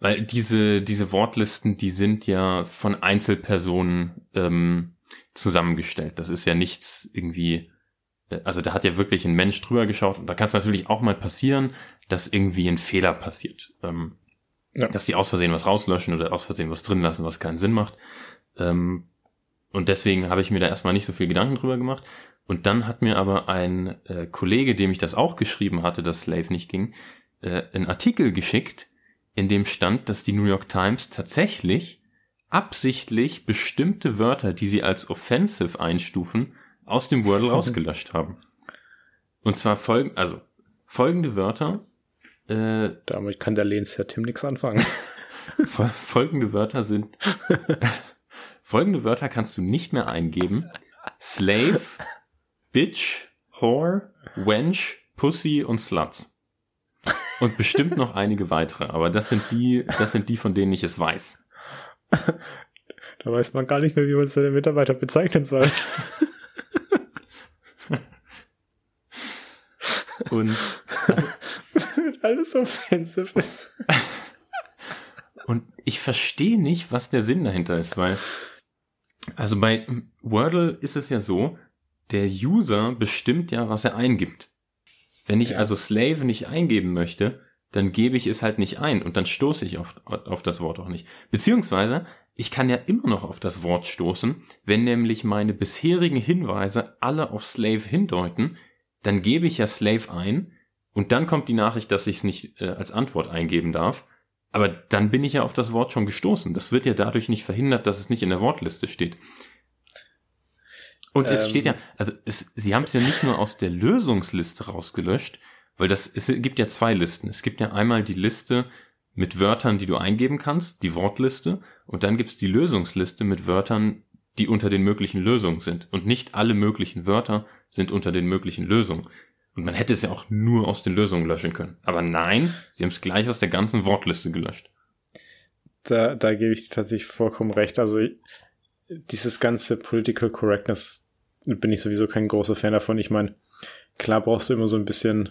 Weil diese, diese Wortlisten, die sind ja von Einzelpersonen ähm, zusammengestellt. Das ist ja nichts irgendwie, äh, also da hat ja wirklich ein Mensch drüber geschaut und da kann es natürlich auch mal passieren, dass irgendwie ein Fehler passiert. Ähm, ja. Dass die aus Versehen was rauslöschen oder aus Versehen was drin lassen, was keinen Sinn macht. Ähm, und deswegen habe ich mir da erstmal nicht so viel Gedanken drüber gemacht. Und dann hat mir aber ein äh, Kollege, dem ich das auch geschrieben hatte, dass Slave nicht ging, äh, einen Artikel geschickt, in dem stand, dass die New York Times tatsächlich absichtlich bestimmte Wörter, die sie als offensive einstufen, aus dem Wordle rausgelöscht haben. Und zwar folgen, also folgende Wörter. Äh, Damit kann der Lehnsherr Tim nichts anfangen. folgende Wörter sind Folgende Wörter kannst du nicht mehr eingeben. Slave, Bitch, Whore, Wench, Pussy und Sluts. Und bestimmt noch einige weitere, aber das sind die, das sind die, von denen ich es weiß. Da weiß man gar nicht mehr, wie man seine Mitarbeiter bezeichnen soll. Und also, alles offensive ist. Und ich verstehe nicht, was der Sinn dahinter ist, weil also bei Wordle ist es ja so, der User bestimmt ja, was er eingibt. Wenn ich ja. also Slave nicht eingeben möchte, dann gebe ich es halt nicht ein und dann stoße ich auf, auf das Wort auch nicht. Beziehungsweise, ich kann ja immer noch auf das Wort stoßen, wenn nämlich meine bisherigen Hinweise alle auf Slave hindeuten, dann gebe ich ja Slave ein und dann kommt die Nachricht, dass ich es nicht äh, als Antwort eingeben darf aber dann bin ich ja auf das Wort schon gestoßen. Das wird ja dadurch nicht verhindert, dass es nicht in der Wortliste steht. Und ähm, es steht ja, also es, sie haben es ja nicht nur aus der Lösungsliste rausgelöscht, weil das, es gibt ja zwei Listen. Es gibt ja einmal die Liste mit Wörtern, die du eingeben kannst, die Wortliste, und dann gibt's die Lösungsliste mit Wörtern, die unter den möglichen Lösungen sind. Und nicht alle möglichen Wörter sind unter den möglichen Lösungen. Und man hätte es ja auch nur aus den Lösungen löschen können. Aber nein, sie haben es gleich aus der ganzen Wortliste gelöscht. Da, da gebe ich dir tatsächlich vollkommen recht. Also dieses ganze Political Correctness bin ich sowieso kein großer Fan davon. Ich meine, klar brauchst du immer so ein bisschen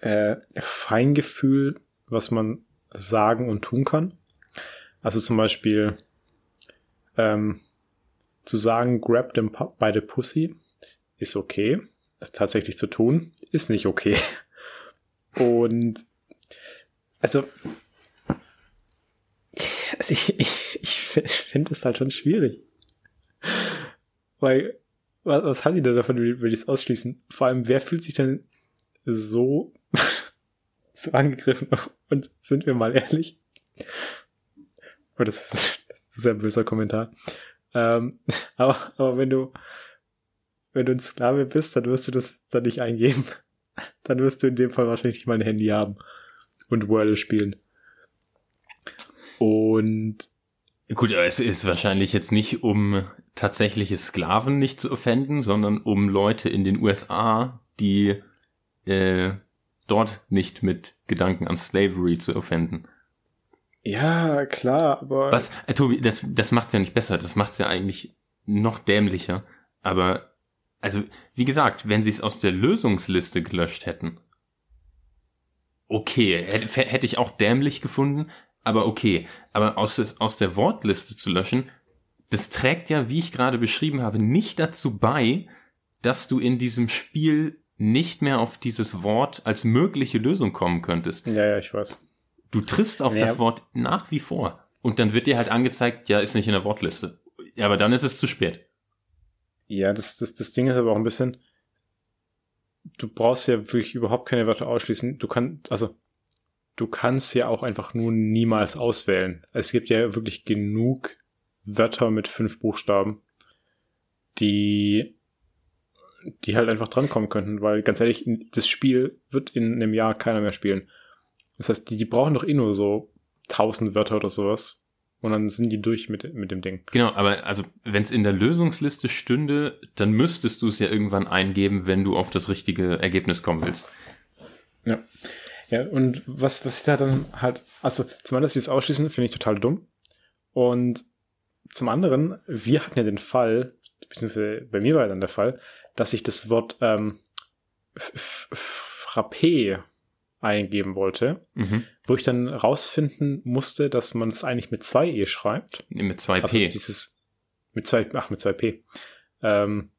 äh, Feingefühl, was man sagen und tun kann. Also zum Beispiel ähm, zu sagen, grab them by the pussy ist okay. Es tatsächlich zu tun, ist nicht okay. Und also, also ich, ich, ich finde es halt schon schwierig. Weil, was, was hat die denn davon, will ich es ausschließen? Vor allem, wer fühlt sich denn so, so angegriffen? Und sind wir mal ehrlich? Oh, das ist, das ist ein böser Kommentar. Ähm, aber, aber wenn du, wenn du ein Sklave bist, dann wirst du das dann nicht eingeben. Dann wirst du in dem Fall wahrscheinlich nicht mal ein Handy haben und Wordle spielen. Und Gut, aber es ist wahrscheinlich jetzt nicht, um tatsächliche Sklaven nicht zu offenden, sondern um Leute in den USA, die äh, dort nicht mit Gedanken an Slavery zu offenden. Ja, klar, aber. Was, äh, Tobi, das, das macht's ja nicht besser, das macht's ja eigentlich noch dämlicher. Aber, also, wie gesagt, wenn sie es aus der Lösungsliste gelöscht hätten, okay, hätte, hätte ich auch dämlich gefunden, aber okay. Aber aus, aus der Wortliste zu löschen, das trägt ja, wie ich gerade beschrieben habe, nicht dazu bei, dass du in diesem Spiel nicht mehr auf dieses Wort als mögliche Lösung kommen könntest. Ja, ja, ich weiß. Du triffst auf ja. das Wort nach wie vor. Und dann wird dir halt angezeigt, ja, ist nicht in der Wortliste. Ja, aber dann ist es zu spät. Ja, das, das, das Ding ist aber auch ein bisschen, du brauchst ja wirklich überhaupt keine Wörter ausschließen. Du kannst, also du kannst ja auch einfach nur niemals auswählen. Es gibt ja wirklich genug Wörter mit fünf Buchstaben, die, die halt einfach drankommen könnten, weil ganz ehrlich, das Spiel wird in einem Jahr keiner mehr spielen. Das heißt, die, die brauchen doch eh nur so tausend Wörter oder sowas. Und dann sind die durch mit, mit dem Ding. Genau, aber also wenn es in der Lösungsliste stünde, dann müsstest du es ja irgendwann eingeben, wenn du auf das richtige Ergebnis kommen willst. Ja. Ja, und was, was ich da dann halt, also zum einen, dass sie es ausschließen, finde ich total dumm. Und zum anderen, wir hatten ja den Fall, beziehungsweise bei mir war ja dann der Fall, dass ich das Wort ähm, Frappé eingeben wollte, mhm. wo ich dann rausfinden musste, dass man es eigentlich mit zwei E schreibt. Nee, mit zwei P. Also dieses, mit zwei, ach, mit zwei P. Ähm,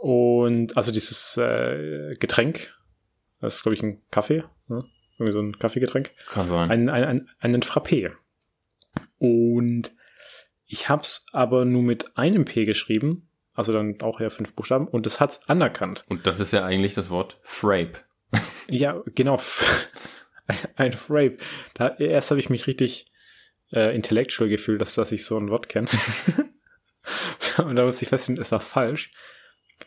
und also dieses äh, Getränk, das ist, glaube ich, ein Kaffee. Ne? Irgendwie so ein Kaffeegetränk. Kann sein. Ein, ein, ein, einen Frappé. Und ich habe es aber nur mit einem P geschrieben, also dann auch ja fünf Buchstaben, und das hat's anerkannt. Und das ist ja eigentlich das Wort Frape. ja, genau. ein Frape. Da, erst habe ich mich richtig äh, intellectual gefühlt, dass, dass ich so ein Wort kenne. und da muss ich feststellen, es war falsch.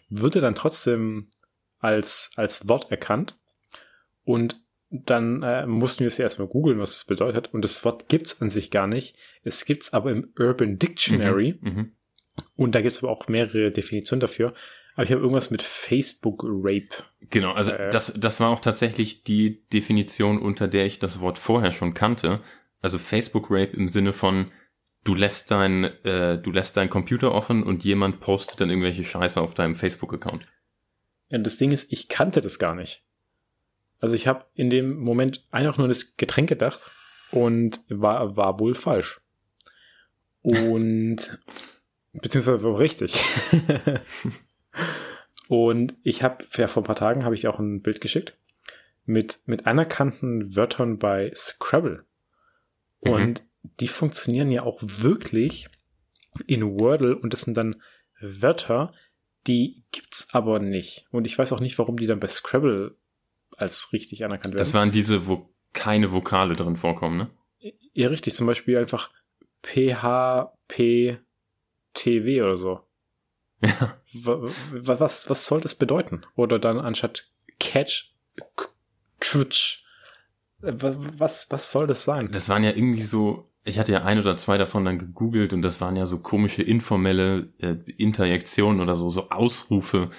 Würde dann trotzdem als, als Wort erkannt. Und dann äh, mussten wir es ja erstmal googeln, was es bedeutet. Und das Wort gibt's an sich gar nicht. Es gibt's aber im Urban Dictionary. Mhm, mh. Und da gibt's aber auch mehrere Definitionen dafür. Aber ich habe irgendwas mit Facebook Rape. Genau, also äh, das, das war auch tatsächlich die Definition, unter der ich das Wort vorher schon kannte. Also Facebook Rape im Sinne von du lässt dein äh, du lässt deinen Computer offen und jemand postet dann irgendwelche Scheiße auf deinem Facebook Account. Ja, das Ding ist, ich kannte das gar nicht. Also ich habe in dem Moment einfach nur das Getränk gedacht und war, war wohl falsch. Und beziehungsweise war richtig. und ich habe ja vor ein paar Tagen habe ich auch ein Bild geschickt mit mit anerkannten Wörtern bei Scrabble. Mhm. Und die funktionieren ja auch wirklich in Wordle und das sind dann Wörter, die gibt's aber nicht. Und ich weiß auch nicht, warum die dann bei Scrabble als richtig anerkannt werden. Das waren diese, wo keine Vokale drin vorkommen, ne? Ja, richtig. Zum Beispiel einfach PHPTW oder so. Ja. Was, was soll das bedeuten? Oder dann anstatt Catch, Quitsch. Was, was soll das sein? Das waren ja irgendwie so, ich hatte ja ein oder zwei davon dann gegoogelt und das waren ja so komische informelle äh, Interjektionen oder so, so Ausrufe,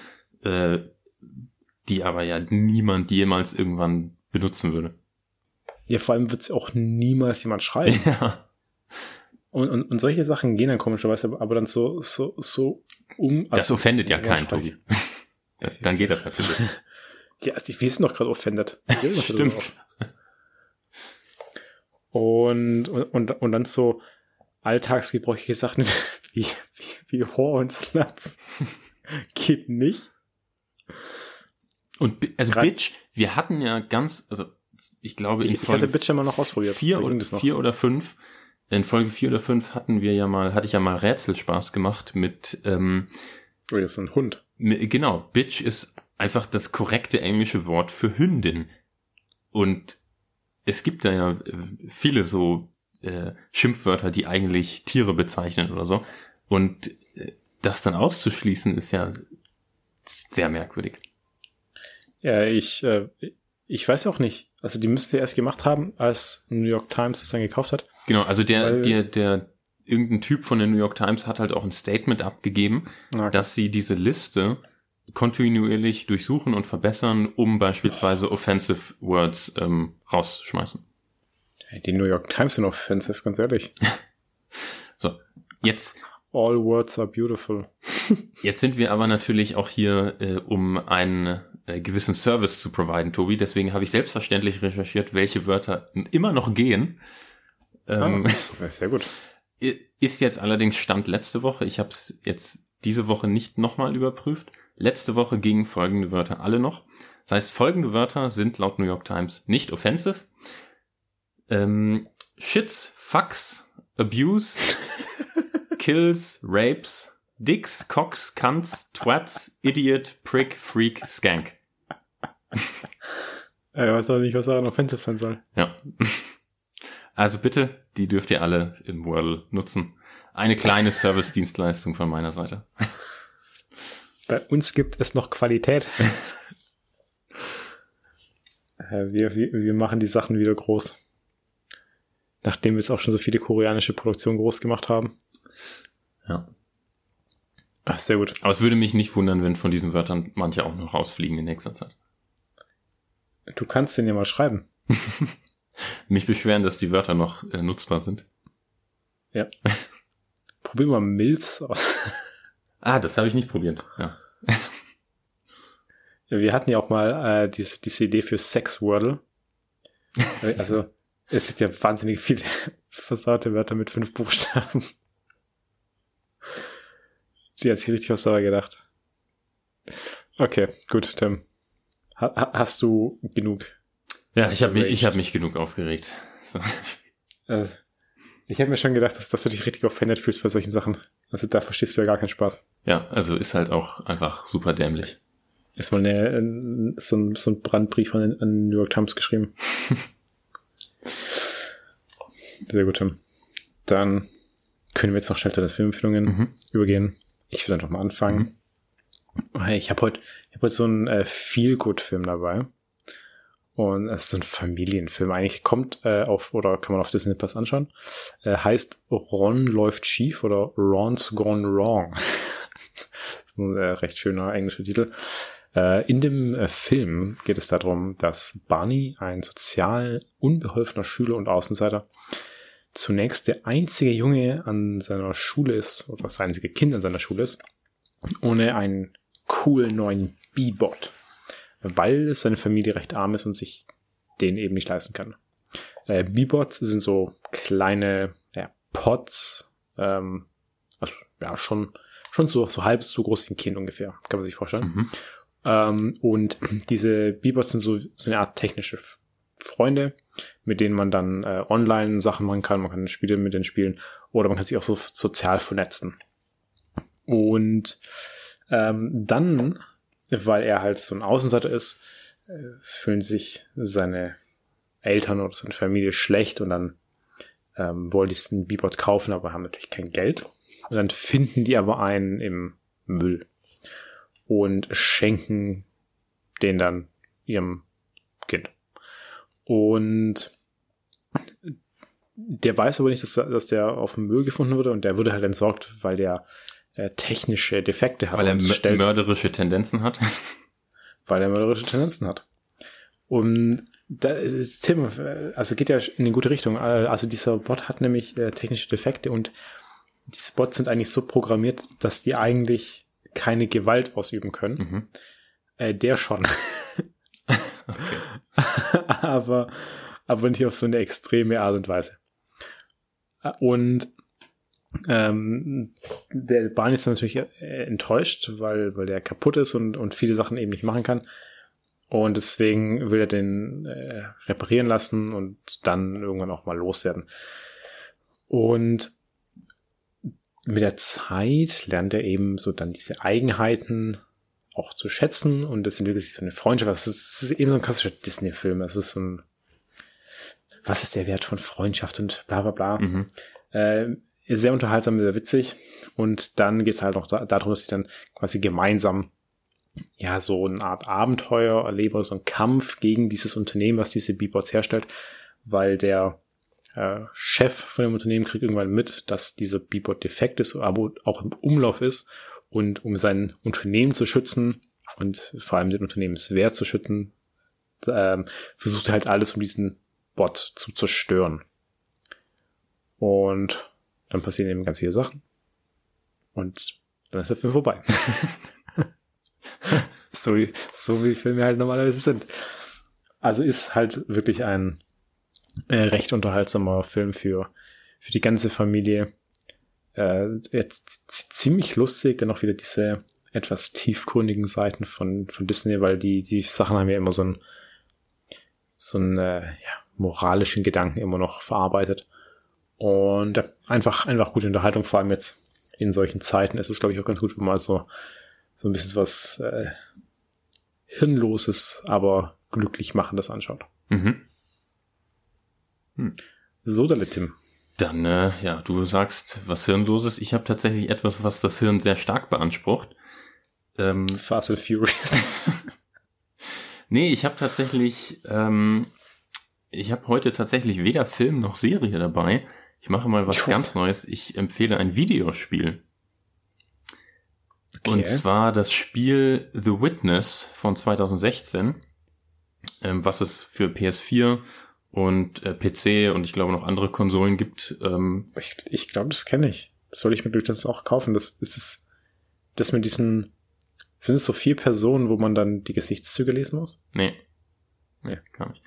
äh, die aber ja niemand jemals irgendwann benutzen würde. Ja, vor allem wird es auch niemals jemand schreiben. Ja. Und, und, und solche Sachen gehen dann komischerweise, aber, aber dann so, so, so um. Das also, offendet ja keinen, Tobi. dann geht das natürlich. ja, also wir sind doch gerade offended. Stimmt. Und, und, und, und dann so alltagsgebräuchliche Sachen wie, wie, wie Whore und Sluts. Geht nicht. Und also Grad Bitch, wir hatten ja ganz, also ich glaube in ich, Folge ich hatte Bitch ja mal noch ausprobiert. Vier, oder, vier oder fünf. In Folge vier oder fünf hatten wir ja mal, hatte ich ja mal Rätselspaß gemacht mit ähm, Oh, das ist ein Hund. Genau, Bitch ist einfach das korrekte englische Wort für Hündin. Und es gibt da ja äh, viele so äh, Schimpfwörter, die eigentlich Tiere bezeichnen oder so. Und äh, das dann auszuschließen, ist ja sehr merkwürdig. Ja, ich, äh, ich weiß auch nicht. Also die müsste erst gemacht haben, als New York Times das dann gekauft hat. Genau, also der, der, der, irgendein Typ von der New York Times hat halt auch ein Statement abgegeben, okay. dass sie diese Liste kontinuierlich durchsuchen und verbessern, um beispielsweise offensive Words ähm, rauszuschmeißen. Die New York Times sind offensive, ganz ehrlich. so, jetzt. All words are beautiful. jetzt sind wir aber natürlich auch hier, äh, um einen äh, gewissen Service zu providen, Tobi. Deswegen habe ich selbstverständlich recherchiert, welche Wörter immer noch gehen. Ähm, ah, das ist sehr gut. Ist jetzt allerdings Stand letzte Woche. Ich habe es jetzt diese Woche nicht nochmal überprüft. Letzte Woche gingen folgende Wörter alle noch. Das heißt, folgende Wörter sind laut New York Times nicht offensive. Ähm, Shits, Fucks, Abuse, Kills, Rapes, Dicks, Cocks, Cunts, Twats, Idiot, Prick, Freak, Skank. Äh, weiß auch nicht, was daran offensive sein soll. Ja. Also bitte, die dürft ihr alle im Wordle nutzen. Eine kleine Service-Dienstleistung von meiner Seite. Bei uns gibt es noch Qualität. Äh, wir, wir, wir machen die Sachen wieder groß. Nachdem wir jetzt auch schon so viele koreanische Produktionen groß gemacht haben. Ja. Ach, sehr gut. Aber es würde mich nicht wundern, wenn von diesen Wörtern manche auch noch rausfliegen in nächster Zeit. Du kannst den ja mal schreiben. mich beschweren, dass die Wörter noch äh, nutzbar sind. Ja. Probier mal Milfs aus. ah, das habe ich nicht probiert. Ja. ja. Wir hatten ja auch mal äh, diese, diese Idee für Sex Wordle. Also es gibt ja wahnsinnig viele versaute Wörter mit fünf Buchstaben. Die hat sich richtig was dabei gedacht. Okay, gut, Tim. Ha hast du genug ja, ich habe mich, ich hab mich genug aufgeregt. So. Äh, ich habe mir schon gedacht, dass, dass du dich richtig offended fühlst bei solchen Sachen. Also da verstehst du ja gar keinen Spaß. Ja, also ist halt auch einfach super dämlich. Ist mal eine, so, ein, so ein Brandbrief an, an New York Times geschrieben. Sehr gut, Tim. Dann können wir jetzt noch schnell zu den Filmempfehlungen mhm. übergehen. Ich will einfach mal anfangen. Mhm. Ich habe heute, hab heute so einen äh, Feel-Good-Film dabei. Und es ist so ein Familienfilm. Eigentlich kommt äh, auf, oder kann man auf Disney Plus anschauen. Äh, heißt Ron läuft schief oder Ron's Gone Wrong. das ist ein äh, recht schöner englischer Titel. Äh, in dem äh, Film geht es darum, dass Barney, ein sozial unbeholfener Schüler und Außenseiter, zunächst der einzige Junge an seiner Schule ist, oder das einzige Kind an seiner Schule ist, ohne einen coolen neuen B-Bot weil seine Familie recht arm ist und sich den eben nicht leisten kann. Äh, B-Bots sind so kleine ja, Pots, ähm, also ja schon schon so, so halb so groß wie ein Kind ungefähr, kann man sich vorstellen. Mhm. Ähm, und diese B-Bots sind so, so eine Art technische Freunde, mit denen man dann äh, online Sachen machen kann, man kann Spiele mit denen spielen oder man kann sich auch so sozial vernetzen. Und ähm, dann weil er halt so ein Außenseiter ist, äh, fühlen sich seine Eltern oder seine Familie schlecht und dann ähm, wollen die diesen Bebot kaufen, aber haben natürlich kein Geld. Und dann finden die aber einen im Müll und schenken den dann ihrem Kind. Und der weiß aber nicht, dass, dass der auf dem Müll gefunden wurde und der wurde halt entsorgt, weil der äh, technische Defekte hat. Weil er stellt, mörderische Tendenzen hat. Weil er mörderische Tendenzen hat. Und da, Tim, also geht ja in eine gute Richtung. Also dieser Bot hat nämlich äh, technische Defekte und diese Bots sind eigentlich so programmiert, dass die eigentlich keine Gewalt ausüben können. Mhm. Äh, der schon. aber, aber nicht auf so eine extreme Art und Weise. Und ähm, der Barney ist natürlich äh, enttäuscht, weil, weil der kaputt ist und, und viele Sachen eben nicht machen kann. Und deswegen will er den äh, reparieren lassen und dann irgendwann auch mal loswerden. Und mit der Zeit lernt er eben so dann diese Eigenheiten auch zu schätzen und es entwickelt sich so eine Freundschaft. Das ist, das ist eben so ein klassischer Disney-Film. Es ist so ein, was ist der Wert von Freundschaft und bla bla bla. Mhm. Äh, sehr unterhaltsam, sehr witzig. Und dann geht es halt noch da, darum, dass sie dann quasi gemeinsam ja, so eine Art Abenteuer erlebe, so ein Kampf gegen dieses Unternehmen, was diese Beebots herstellt, weil der äh, Chef von dem Unternehmen kriegt irgendwann mit, dass dieser Beebot defekt ist, aber auch im Umlauf ist und um sein Unternehmen zu schützen und vor allem den Unternehmenswert zu schützen, ähm, versucht er halt alles, um diesen Bot zu zerstören. Und dann passieren eben ganz viele Sachen. Und dann ist der Film vorbei. so, wie, so wie Filme halt normalerweise sind. Also ist halt wirklich ein äh, recht unterhaltsamer Film für, für die ganze Familie. Äh, jetzt ziemlich lustig, dann auch wieder diese etwas tiefgründigen Seiten von, von Disney, weil die, die Sachen haben ja immer so einen, so einen äh, ja, moralischen Gedanken immer noch verarbeitet. Und äh, einfach, einfach gute Unterhaltung, vor allem jetzt in solchen Zeiten ist es, glaube ich, auch ganz gut, wenn man so so ein bisschen was äh, Hirnloses, aber glücklich machendes anschaut. Mhm. Hm. So, damit Tim. Dann, äh, ja, du sagst was Hirnloses. Ich habe tatsächlich etwas, was das Hirn sehr stark beansprucht. Ähm, Fast and Furious. nee, ich habe tatsächlich, ähm, ich habe heute tatsächlich weder Film noch Serie dabei. Ich mache mal was ganz Neues. Ich empfehle ein Videospiel. Okay. Und zwar das Spiel The Witness von 2016, ähm, was es für PS4 und äh, PC und ich glaube noch andere Konsolen gibt. Ähm, ich ich glaube, das kenne ich. Das soll ich mir durch das auch kaufen. Das ist es, das mit diesen, sind es so vier Personen, wo man dann die Gesichtszüge lesen muss? Nee. Nee, gar nicht.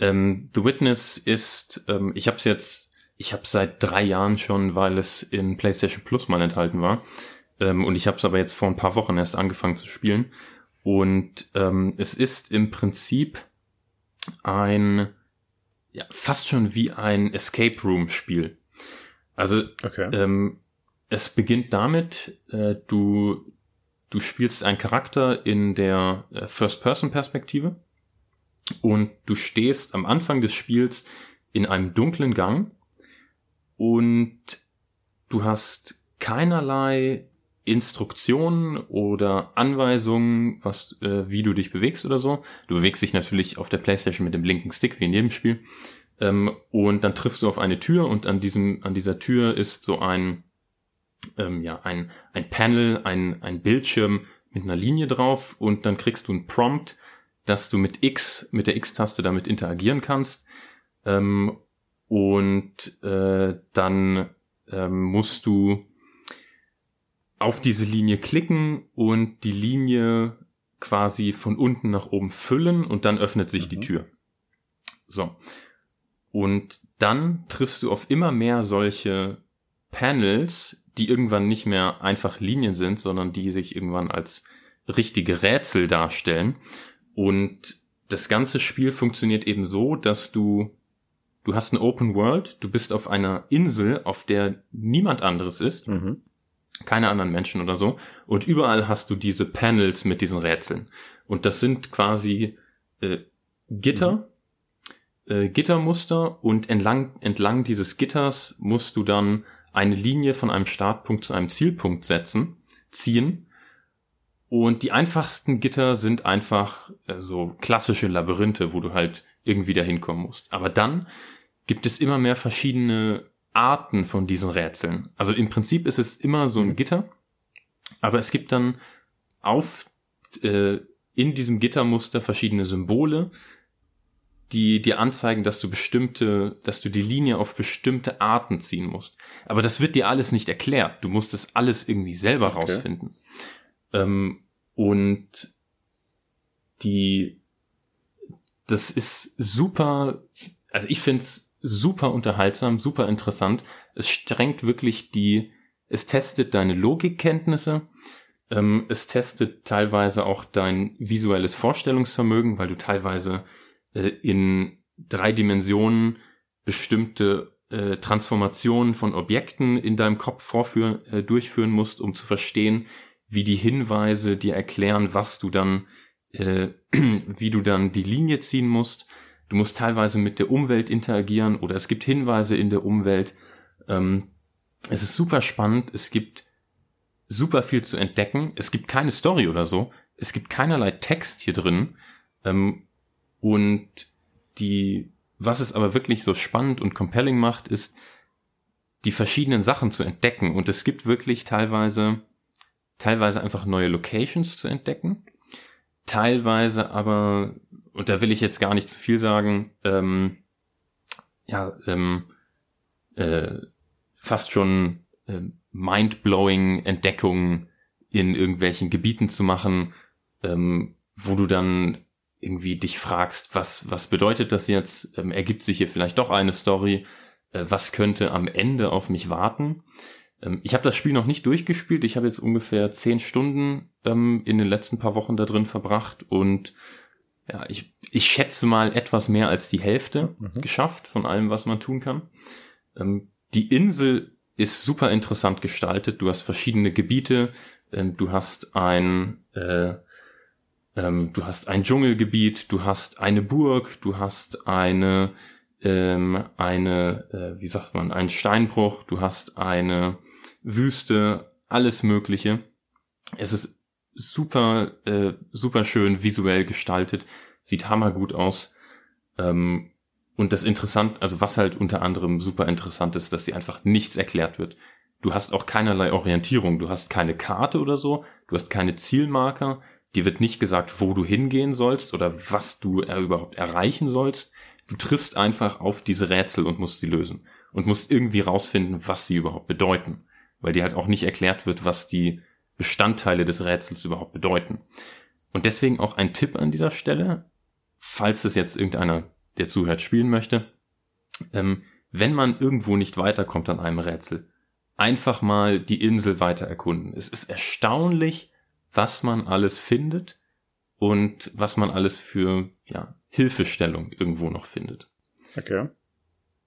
Ähm, The Witness ist, ähm, ich habe es jetzt, ich habe seit drei Jahren schon, weil es in PlayStation Plus mal enthalten war. Ähm, und ich habe es aber jetzt vor ein paar Wochen erst angefangen zu spielen. Und ähm, es ist im Prinzip ein, ja, fast schon wie ein Escape Room Spiel. Also okay. ähm, es beginnt damit, äh, du, du spielst einen Charakter in der äh, First-Person-Perspektive und du stehst am Anfang des Spiels in einem dunklen Gang und du hast keinerlei Instruktionen oder Anweisungen, was, äh, wie du dich bewegst oder so. Du bewegst dich natürlich auf der Playstation mit dem linken Stick, wie in jedem Spiel. Ähm, und dann triffst du auf eine Tür und an diesem, an dieser Tür ist so ein, ähm, ja, ein, ein Panel, ein, ein Bildschirm mit einer Linie drauf und dann kriegst du ein Prompt, dass du mit X, mit der X-Taste damit interagieren kannst. Ähm, und äh, dann ähm, musst du auf diese Linie klicken und die Linie quasi von unten nach oben füllen und dann öffnet sich mhm. die Tür. So. Und dann triffst du auf immer mehr solche Panels, die irgendwann nicht mehr einfach Linien sind, sondern die sich irgendwann als richtige Rätsel darstellen. Und das ganze Spiel funktioniert eben so, dass du, du hast eine Open World, du bist auf einer Insel, auf der niemand anderes ist. Mhm keine anderen Menschen oder so. Und überall hast du diese Panels mit diesen Rätseln. Und das sind quasi äh, Gitter, mhm. äh, Gittermuster und entlang, entlang dieses Gitters musst du dann eine Linie von einem Startpunkt zu einem Zielpunkt setzen, ziehen. Und die einfachsten Gitter sind einfach äh, so klassische Labyrinthe, wo du halt irgendwie dahin kommen musst. Aber dann gibt es immer mehr verschiedene Arten von diesen Rätseln. Also im Prinzip ist es immer so ein mhm. Gitter, aber es gibt dann auf äh, in diesem Gittermuster verschiedene Symbole, die dir anzeigen, dass du bestimmte, dass du die Linie auf bestimmte Arten ziehen musst. Aber das wird dir alles nicht erklärt. Du musst es alles irgendwie selber okay. rausfinden. Ähm, und die, das ist super, also ich find's super unterhaltsam, super interessant. Es strengt wirklich die, es testet deine Logikkenntnisse, ähm, es testet teilweise auch dein visuelles Vorstellungsvermögen, weil du teilweise äh, in drei Dimensionen bestimmte äh, Transformationen von Objekten in deinem Kopf vorführen, äh, durchführen musst, um zu verstehen, wie die Hinweise dir erklären, was du dann, äh, wie du dann die Linie ziehen musst. Du musst teilweise mit der Umwelt interagieren oder es gibt Hinweise in der Umwelt. Ähm, es ist super spannend. Es gibt super viel zu entdecken. Es gibt keine Story oder so. Es gibt keinerlei Text hier drin. Ähm, und die, was es aber wirklich so spannend und compelling macht, ist, die verschiedenen Sachen zu entdecken. Und es gibt wirklich teilweise, teilweise einfach neue Locations zu entdecken. Teilweise aber, und da will ich jetzt gar nicht zu viel sagen, ähm, ja, ähm, äh, fast schon äh, mind-blowing Entdeckungen in irgendwelchen Gebieten zu machen, ähm, wo du dann irgendwie dich fragst, was, was bedeutet das jetzt? Ähm, ergibt sich hier vielleicht doch eine Story? Äh, was könnte am Ende auf mich warten? Ähm, ich habe das Spiel noch nicht durchgespielt. Ich habe jetzt ungefähr zehn Stunden ähm, in den letzten paar Wochen da drin verbracht und ja, ich, ich schätze mal etwas mehr als die Hälfte mhm. geschafft von allem, was man tun kann. Ähm, die Insel ist super interessant gestaltet. Du hast verschiedene Gebiete. Ähm, du hast ein äh, ähm, du hast ein Dschungelgebiet, du hast eine Burg, du hast eine, ähm, eine, äh, wie sagt man, einen Steinbruch, du hast eine Wüste, alles Mögliche. Es ist super, äh, super schön visuell gestaltet, sieht hammergut aus. Ähm, und das interessant, also was halt unter anderem super interessant ist, dass dir einfach nichts erklärt wird. Du hast auch keinerlei Orientierung, du hast keine Karte oder so, du hast keine Zielmarker, Dir wird nicht gesagt, wo du hingehen sollst oder was du überhaupt erreichen sollst. Du triffst einfach auf diese Rätsel und musst sie lösen. Und musst irgendwie rausfinden, was sie überhaupt bedeuten. Weil dir halt auch nicht erklärt wird, was die Bestandteile des Rätsels überhaupt bedeuten. Und deswegen auch ein Tipp an dieser Stelle, falls es jetzt irgendeiner, der zuhört, spielen möchte. Ähm, wenn man irgendwo nicht weiterkommt an einem Rätsel, einfach mal die Insel weiter erkunden. Es ist erstaunlich, was man alles findet und was man alles für ja, Hilfestellung irgendwo noch findet. Okay.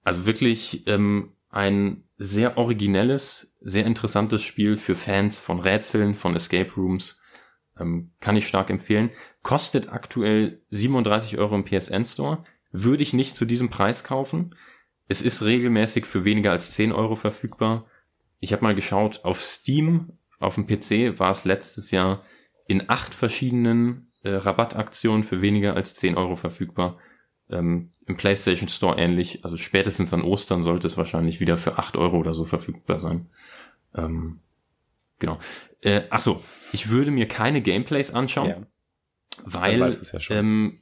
Also wirklich ähm, ein sehr originelles, sehr interessantes Spiel für Fans von Rätseln, von Escape Rooms. Ähm, kann ich stark empfehlen. Kostet aktuell 37 Euro im PSN Store. Würde ich nicht zu diesem Preis kaufen. Es ist regelmäßig für weniger als 10 Euro verfügbar. Ich habe mal geschaut, auf Steam auf dem PC war es letztes Jahr in acht verschiedenen äh, Rabattaktionen für weniger als 10 Euro verfügbar. Ähm, Im PlayStation Store ähnlich. Also spätestens an Ostern sollte es wahrscheinlich wieder für 8 Euro oder so verfügbar sein. Ähm, genau. Äh, ach so, ich würde mir keine Gameplays anschauen, ja. weil ja ähm,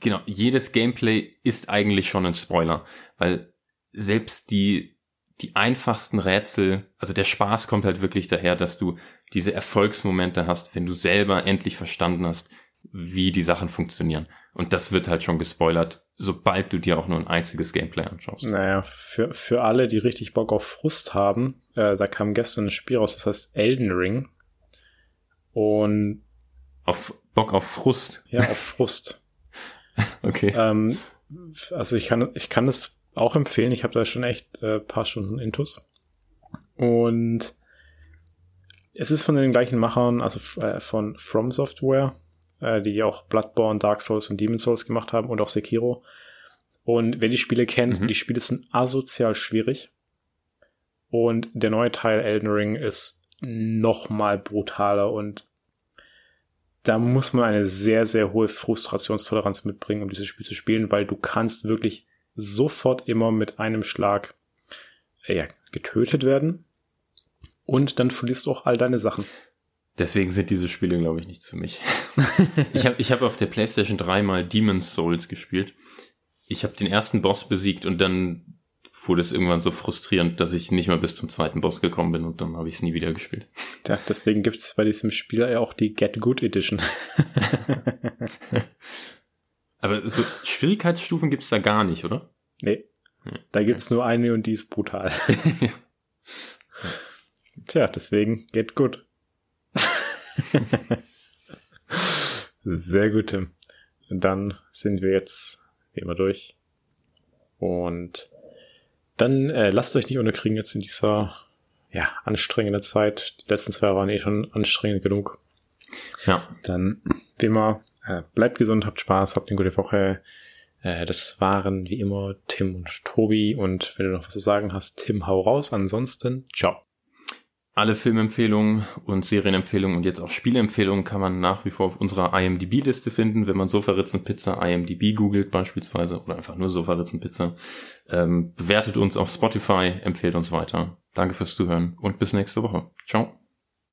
genau jedes Gameplay ist eigentlich schon ein Spoiler, weil selbst die die einfachsten Rätsel, also der Spaß kommt halt wirklich daher, dass du diese Erfolgsmomente hast, wenn du selber endlich verstanden hast, wie die Sachen funktionieren. Und das wird halt schon gespoilert, sobald du dir auch nur ein einziges Gameplay anschaust. Naja, für, für alle, die richtig Bock auf Frust haben, äh, da kam gestern ein Spiel raus, das heißt Elden Ring. Und auf Bock auf Frust. Ja, auf Frust. okay. Ähm, also ich kann, ich kann das auch empfehlen. Ich habe da schon echt äh, paar Stunden Intus. Und es ist von den gleichen Machern, also äh, von From Software, äh, die auch Bloodborne, Dark Souls und Demon Souls gemacht haben und auch Sekiro. Und wer die Spiele kennt, mhm. die Spiele sind asozial schwierig. Und der neue Teil Elden Ring ist noch mal brutaler und da muss man eine sehr, sehr hohe Frustrationstoleranz mitbringen, um dieses Spiel zu spielen, weil du kannst wirklich sofort immer mit einem Schlag äh, ja, getötet werden. Und dann verlierst du auch all deine Sachen. Deswegen sind diese Spiele, glaube ich, nichts für mich. ich habe ich hab auf der PlayStation 3 mal Demon's Souls gespielt. Ich habe den ersten Boss besiegt und dann wurde es irgendwann so frustrierend, dass ich nicht mal bis zum zweiten Boss gekommen bin und dann habe ich es nie wieder gespielt. Ja, deswegen gibt es bei diesem Spiel ja auch die Get Good Edition. Aber so Schwierigkeitsstufen gibt es da gar nicht, oder? Nee. Da gibt es nur eine und die ist brutal. Tja, deswegen Get Good. Sehr gut, Tim. Dann sind wir jetzt wie immer durch. Und dann äh, lasst euch nicht unterkriegen jetzt in dieser ja, anstrengenden Zeit. Die letzten zwei waren eh schon anstrengend genug. Ja. Dann, wie immer, äh, bleibt gesund, habt Spaß, habt eine gute Woche. Äh, das waren wie immer Tim und Tobi. Und wenn du noch was zu sagen hast, Tim, hau raus. Ansonsten, ciao. Alle Filmempfehlungen und Serienempfehlungen und jetzt auch Spielempfehlungen kann man nach wie vor auf unserer IMDb-Liste finden, wenn man Sofaritzenpizza IMDb googelt beispielsweise oder einfach nur Sofaritzenpizza. Ähm, bewertet uns auf Spotify, empfehlt uns weiter. Danke fürs Zuhören und bis nächste Woche. Ciao.